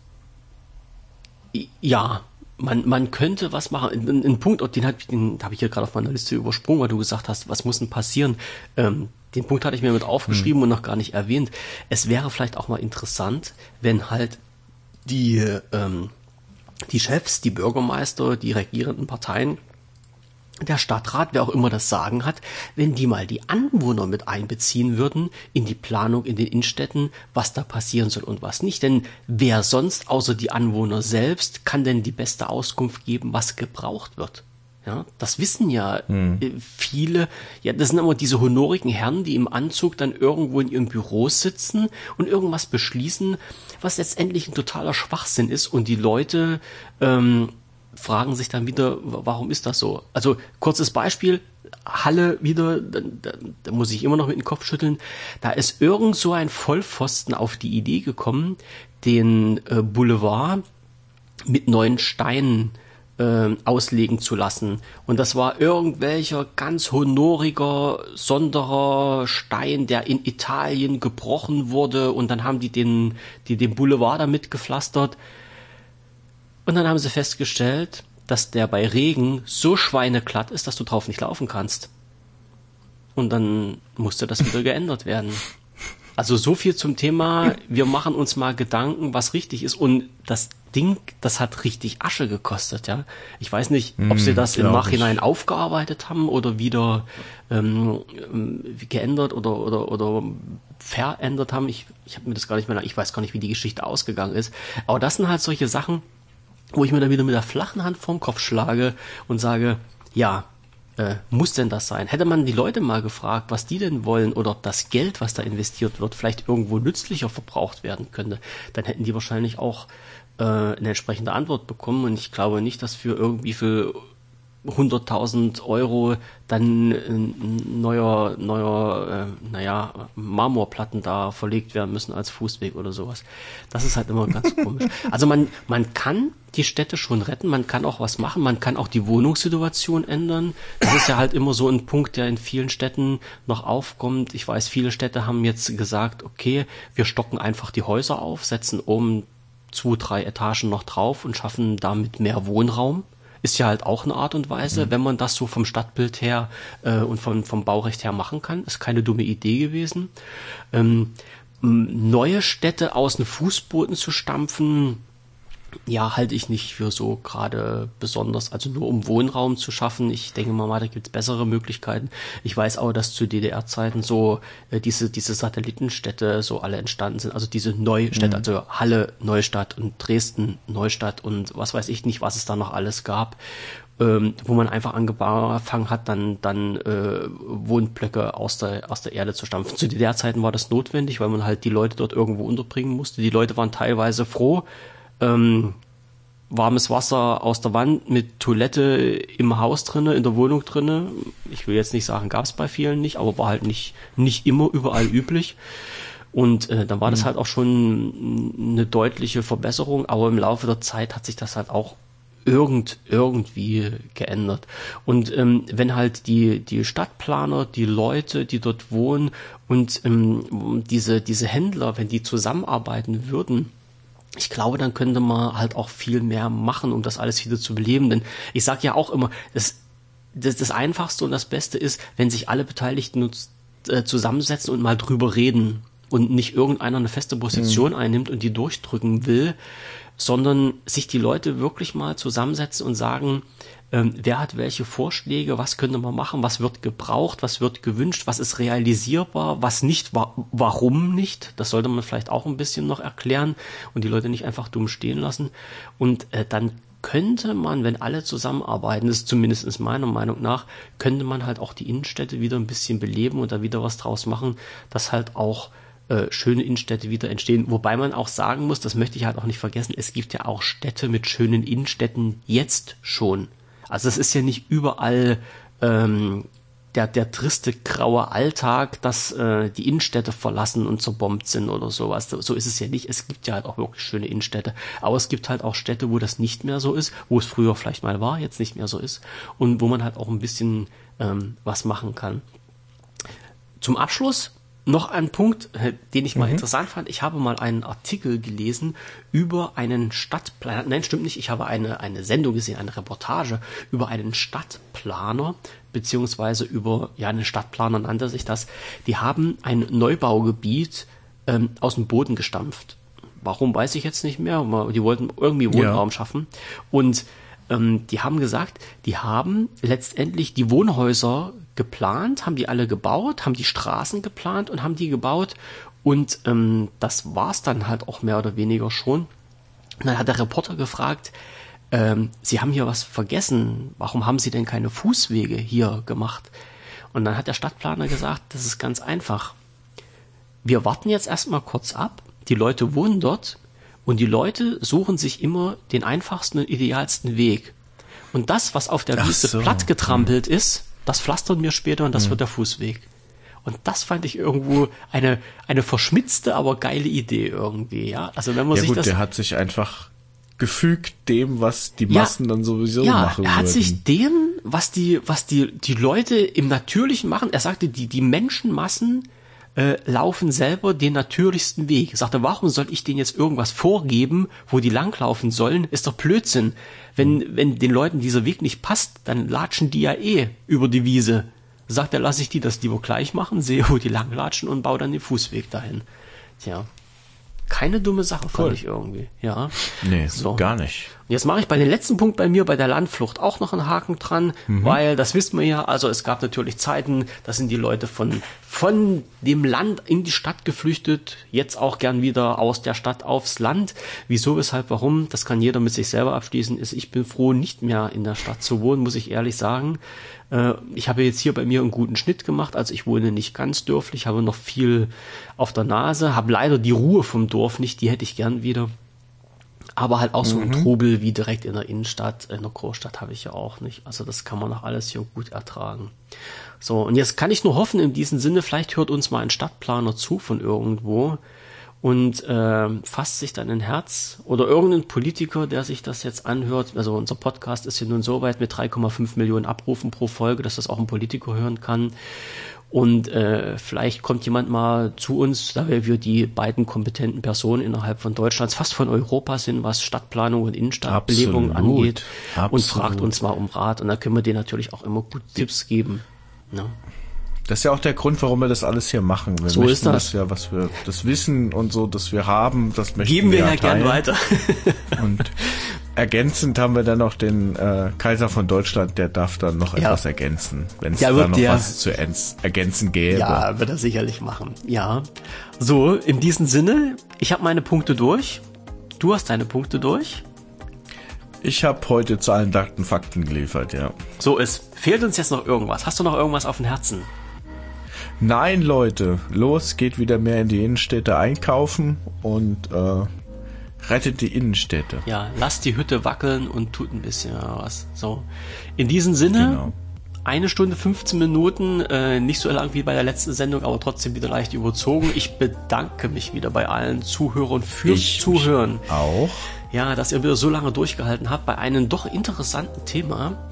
Ja, man, man könnte was machen. Ein, ein Punkt, den, hab, den habe ich hier gerade auf meiner Liste übersprungen, weil du gesagt hast, was muss denn passieren? Ähm, den Punkt hatte ich mir mit aufgeschrieben hm. und noch gar nicht erwähnt. Es wäre vielleicht auch mal interessant, wenn halt die, ähm, die Chefs, die Bürgermeister, die regierenden Parteien der Stadtrat, wer auch immer das Sagen hat, wenn die mal die Anwohner mit einbeziehen würden in die Planung in den Innenstädten, was da passieren soll und was nicht. Denn wer sonst außer die Anwohner selbst kann denn die beste Auskunft geben, was gebraucht wird? Ja, das wissen ja hm. viele. Ja, das sind immer diese honorigen Herren, die im Anzug dann irgendwo in ihrem Büro sitzen und irgendwas beschließen, was letztendlich ein totaler Schwachsinn ist und die Leute ähm, fragen sich dann wieder, warum ist das so? Also kurzes Beispiel, Halle wieder, da, da, da muss ich immer noch mit dem Kopf schütteln. Da ist irgend so ein Vollpfosten auf die Idee gekommen, den äh, Boulevard mit neuen Steinen äh, auslegen zu lassen. Und das war irgendwelcher ganz honoriger, sonderer Stein, der in Italien gebrochen wurde und dann haben die den, die den Boulevard damit gepflastert. Und dann haben sie festgestellt, dass der bei Regen so schweineglatt ist, dass du drauf nicht laufen kannst. Und dann musste das wieder geändert werden. Also so viel zum Thema, wir machen uns mal Gedanken, was richtig ist. Und das Ding, das hat richtig Asche gekostet, ja. Ich weiß nicht, ob sie hm, das im Nachhinein ich. aufgearbeitet haben oder wieder ähm, geändert oder, oder, oder verändert haben. Ich, ich habe mir das gar nicht mehr, ich weiß gar nicht, wie die Geschichte ausgegangen ist. Aber das sind halt solche Sachen, wo ich mir dann wieder mit der flachen Hand vorm Kopf schlage und sage, ja, äh, muss denn das sein? Hätte man die Leute mal gefragt, was die denn wollen oder ob das Geld, was da investiert wird, vielleicht irgendwo nützlicher verbraucht werden könnte, dann hätten die wahrscheinlich auch äh, eine entsprechende Antwort bekommen. Und ich glaube nicht, dass für irgendwie für 100.000 Euro dann ein neuer, neuer, äh, naja, Marmorplatten da verlegt werden müssen als Fußweg oder sowas. Das ist halt immer ganz komisch. Also man, man kann die Städte schon retten, man kann auch was machen, man kann auch die Wohnungssituation ändern. Das ist ja halt immer so ein Punkt, der in vielen Städten noch aufkommt. Ich weiß, viele Städte haben jetzt gesagt, okay, wir stocken einfach die Häuser auf, setzen oben zwei, drei Etagen noch drauf und schaffen damit mehr Wohnraum ist ja halt auch eine Art und Weise, mhm. wenn man das so vom Stadtbild her äh, und vom, vom Baurecht her machen kann. Ist keine dumme Idee gewesen. Ähm, neue Städte aus den Fußboden zu stampfen, ja, halte ich nicht für so gerade besonders, also nur um Wohnraum zu schaffen. Ich denke mal, da gibt es bessere Möglichkeiten. Ich weiß auch, dass zu DDR-Zeiten so äh, diese, diese Satellitenstädte so alle entstanden sind, also diese Neustädte, mhm. also Halle Neustadt und Dresden Neustadt und was weiß ich nicht, was es da noch alles gab. Ähm, wo man einfach angefangen hat, dann, dann äh, Wohnblöcke aus der, aus der Erde zu stampfen. Zu DDR-Zeiten war das notwendig, weil man halt die Leute dort irgendwo unterbringen musste. Die Leute waren teilweise froh, ähm, warmes Wasser aus der Wand mit Toilette im Haus drinne, in der Wohnung drinne. Ich will jetzt nicht sagen, gab es bei vielen nicht, aber war halt nicht nicht immer überall üblich. Und äh, dann war das mhm. halt auch schon eine deutliche Verbesserung, aber im Laufe der Zeit hat sich das halt auch irgend irgendwie geändert. Und ähm, wenn halt die die Stadtplaner, die Leute, die dort wohnen und ähm, diese diese Händler, wenn die zusammenarbeiten würden, ich glaube, dann könnte man halt auch viel mehr machen, um das alles wieder zu beleben. Denn ich sage ja auch immer, das, das, das Einfachste und das Beste ist, wenn sich alle Beteiligten äh, zusammensetzen und mal drüber reden und nicht irgendeiner eine feste Position mhm. einnimmt und die durchdrücken will, sondern sich die Leute wirklich mal zusammensetzen und sagen, ähm, wer hat welche Vorschläge, was könnte man machen, was wird gebraucht, was wird gewünscht, was ist realisierbar, was nicht, wa warum nicht, das sollte man vielleicht auch ein bisschen noch erklären und die Leute nicht einfach dumm stehen lassen und äh, dann könnte man, wenn alle zusammenarbeiten, das ist zumindest meiner Meinung nach, könnte man halt auch die Innenstädte wieder ein bisschen beleben und da wieder was draus machen, dass halt auch äh, schöne Innenstädte wieder entstehen. Wobei man auch sagen muss, das möchte ich halt auch nicht vergessen, es gibt ja auch Städte mit schönen Innenstädten jetzt schon. Also es ist ja nicht überall ähm, der, der triste graue Alltag, dass äh, die Innenstädte verlassen und zerbombt sind oder sowas. So ist es ja nicht. Es gibt ja halt auch wirklich schöne Innenstädte. Aber es gibt halt auch Städte, wo das nicht mehr so ist, wo es früher vielleicht mal war, jetzt nicht mehr so ist. Und wo man halt auch ein bisschen ähm, was machen kann. Zum Abschluss noch ein Punkt, äh, den ich mal mhm. interessant fand. Ich habe mal einen Artikel gelesen über einen Stadtplaner. Nein, stimmt nicht. Ich habe eine, eine Sendung gesehen, eine Reportage über einen Stadtplaner, beziehungsweise über, ja, einen Stadtplaner nannte sich das. Die haben ein Neubaugebiet ähm, aus dem Boden gestampft. Warum weiß ich jetzt nicht mehr. Die wollten irgendwie Wohnraum ja. schaffen. Und ähm, die haben gesagt, die haben letztendlich die Wohnhäuser geplant, haben die alle gebaut, haben die Straßen geplant und haben die gebaut. Und ähm, das war's dann halt auch mehr oder weniger schon. Und dann hat der Reporter gefragt, ähm, Sie haben hier was vergessen, warum haben Sie denn keine Fußwege hier gemacht? Und dann hat der Stadtplaner gesagt, das ist ganz einfach. Wir warten jetzt erstmal kurz ab, die Leute wohnen dort und die Leute suchen sich immer den einfachsten und idealsten Weg. Und das, was auf der Ach Wiese so. platt getrampelt hm. ist, das pflastern wir später und das hm. wird der Fußweg. Und das fand ich irgendwo eine, eine verschmitzte, aber geile Idee irgendwie, ja. Also wenn man ja, sich gut, das. Der hat sich einfach gefügt dem, was die Massen ja, dann sowieso ja, machen. Er hat würden. sich dem, was die, was die, die Leute im Natürlichen machen, er sagte, die, die Menschenmassen äh, laufen selber den natürlichsten Weg. Er sagte, warum soll ich denen jetzt irgendwas vorgeben, wo die langlaufen sollen? Ist doch Blödsinn. Wenn, wenn den Leuten dieser Weg nicht passt, dann latschen die ja eh über die Wiese. Sagt er, lasse ich die das lieber gleich machen, sehe, wo die langlatschen und baue dann den Fußweg dahin. Tja, keine dumme Sache, cool. fand ich irgendwie. Ja. Nee, so. gar nicht. Jetzt mache ich bei dem letzten Punkt bei mir, bei der Landflucht, auch noch einen Haken dran, mhm. weil das wissen wir ja, also es gab natürlich Zeiten, da sind die Leute von, von dem Land in die Stadt geflüchtet, jetzt auch gern wieder aus der Stadt aufs Land. Wieso, weshalb, warum, das kann jeder mit sich selber abschließen, ist, ich bin froh, nicht mehr in der Stadt zu wohnen, muss ich ehrlich sagen. Äh, ich habe jetzt hier bei mir einen guten Schnitt gemacht, also ich wohne nicht ganz dörflich, habe noch viel auf der Nase, habe leider die Ruhe vom Dorf nicht, die hätte ich gern wieder. Aber halt auch so ein mhm. Trubel wie direkt in der Innenstadt, in der Großstadt habe ich ja auch nicht. Also das kann man auch alles hier gut ertragen. So, und jetzt kann ich nur hoffen, in diesem Sinne, vielleicht hört uns mal ein Stadtplaner zu von irgendwo, und äh, fasst sich dann ein Herz oder irgendein Politiker, der sich das jetzt anhört. Also unser Podcast ist ja nun so weit mit 3,5 Millionen Abrufen pro Folge, dass das auch ein Politiker hören kann. Und äh, vielleicht kommt jemand mal zu uns, da wir die beiden kompetenten Personen innerhalb von Deutschlands, fast von Europa sind, was Stadtplanung und Innenstadtbelebung angeht, Absolut. und fragt uns mal um Rat. Und da können wir denen natürlich auch immer gut Tipps geben. Ne? Das ist ja auch der Grund, warum wir das alles hier machen. Wir so ist das. ja, was wir, das Wissen und so, das wir haben, das möchten Geben wir, ja gern weiter. und ergänzend haben wir dann noch den äh, Kaiser von Deutschland, der darf dann noch ja. etwas ergänzen, wenn es ja, da noch der, was zu ergänzen gäbe. Ja, wird er sicherlich machen. Ja. So, in diesem Sinne, ich habe meine Punkte durch. Du hast deine Punkte durch. Ich habe heute Zahlen, Daten, Fakten geliefert, ja. So ist. Fehlt uns jetzt noch irgendwas? Hast du noch irgendwas auf dem Herzen? Nein, Leute, los, geht wieder mehr in die Innenstädte einkaufen und äh, rettet die Innenstädte. Ja, lasst die Hütte wackeln und tut ein bisschen was. So, in diesem Sinne, genau. eine Stunde 15 Minuten, äh, nicht so lang wie bei der letzten Sendung, aber trotzdem wieder leicht überzogen. Ich bedanke mich wieder bei allen Zuhörern fürs ich Zuhören. Auch. Ja, dass ihr wieder so lange durchgehalten habt bei einem doch interessanten Thema.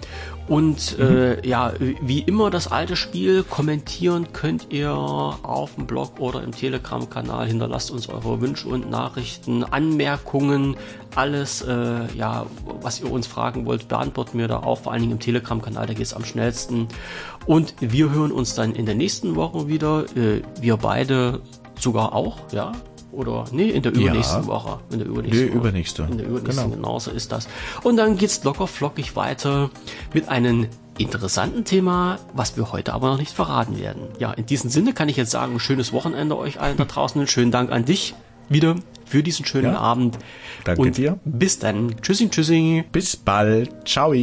Und mhm. äh, ja, wie immer das alte Spiel, kommentieren könnt ihr auf dem Blog oder im Telegram-Kanal. Hinterlasst uns eure Wünsche und Nachrichten, Anmerkungen, alles, äh, ja, was ihr uns fragen wollt, beantworten wir da auch, vor allen Dingen im Telegram-Kanal, da geht es am schnellsten. Und wir hören uns dann in der nächsten Woche wieder. Äh, wir beide sogar auch, ja, oder nee, in der übernächsten ja. Woche. In der übernächsten Woche. übernächste. In der übernächsten, genau. genau so ist das. Und dann geht's locker flockig weiter mit einem interessanten Thema, was wir heute aber noch nicht verraten werden. Ja, in diesem Sinne kann ich jetzt sagen, schönes Wochenende euch allen da draußen. Schönen Dank an dich wieder für diesen schönen ja. Abend. Danke Und dir. Bis dann. Tschüssing, tschüssing. Bis bald. Ciao.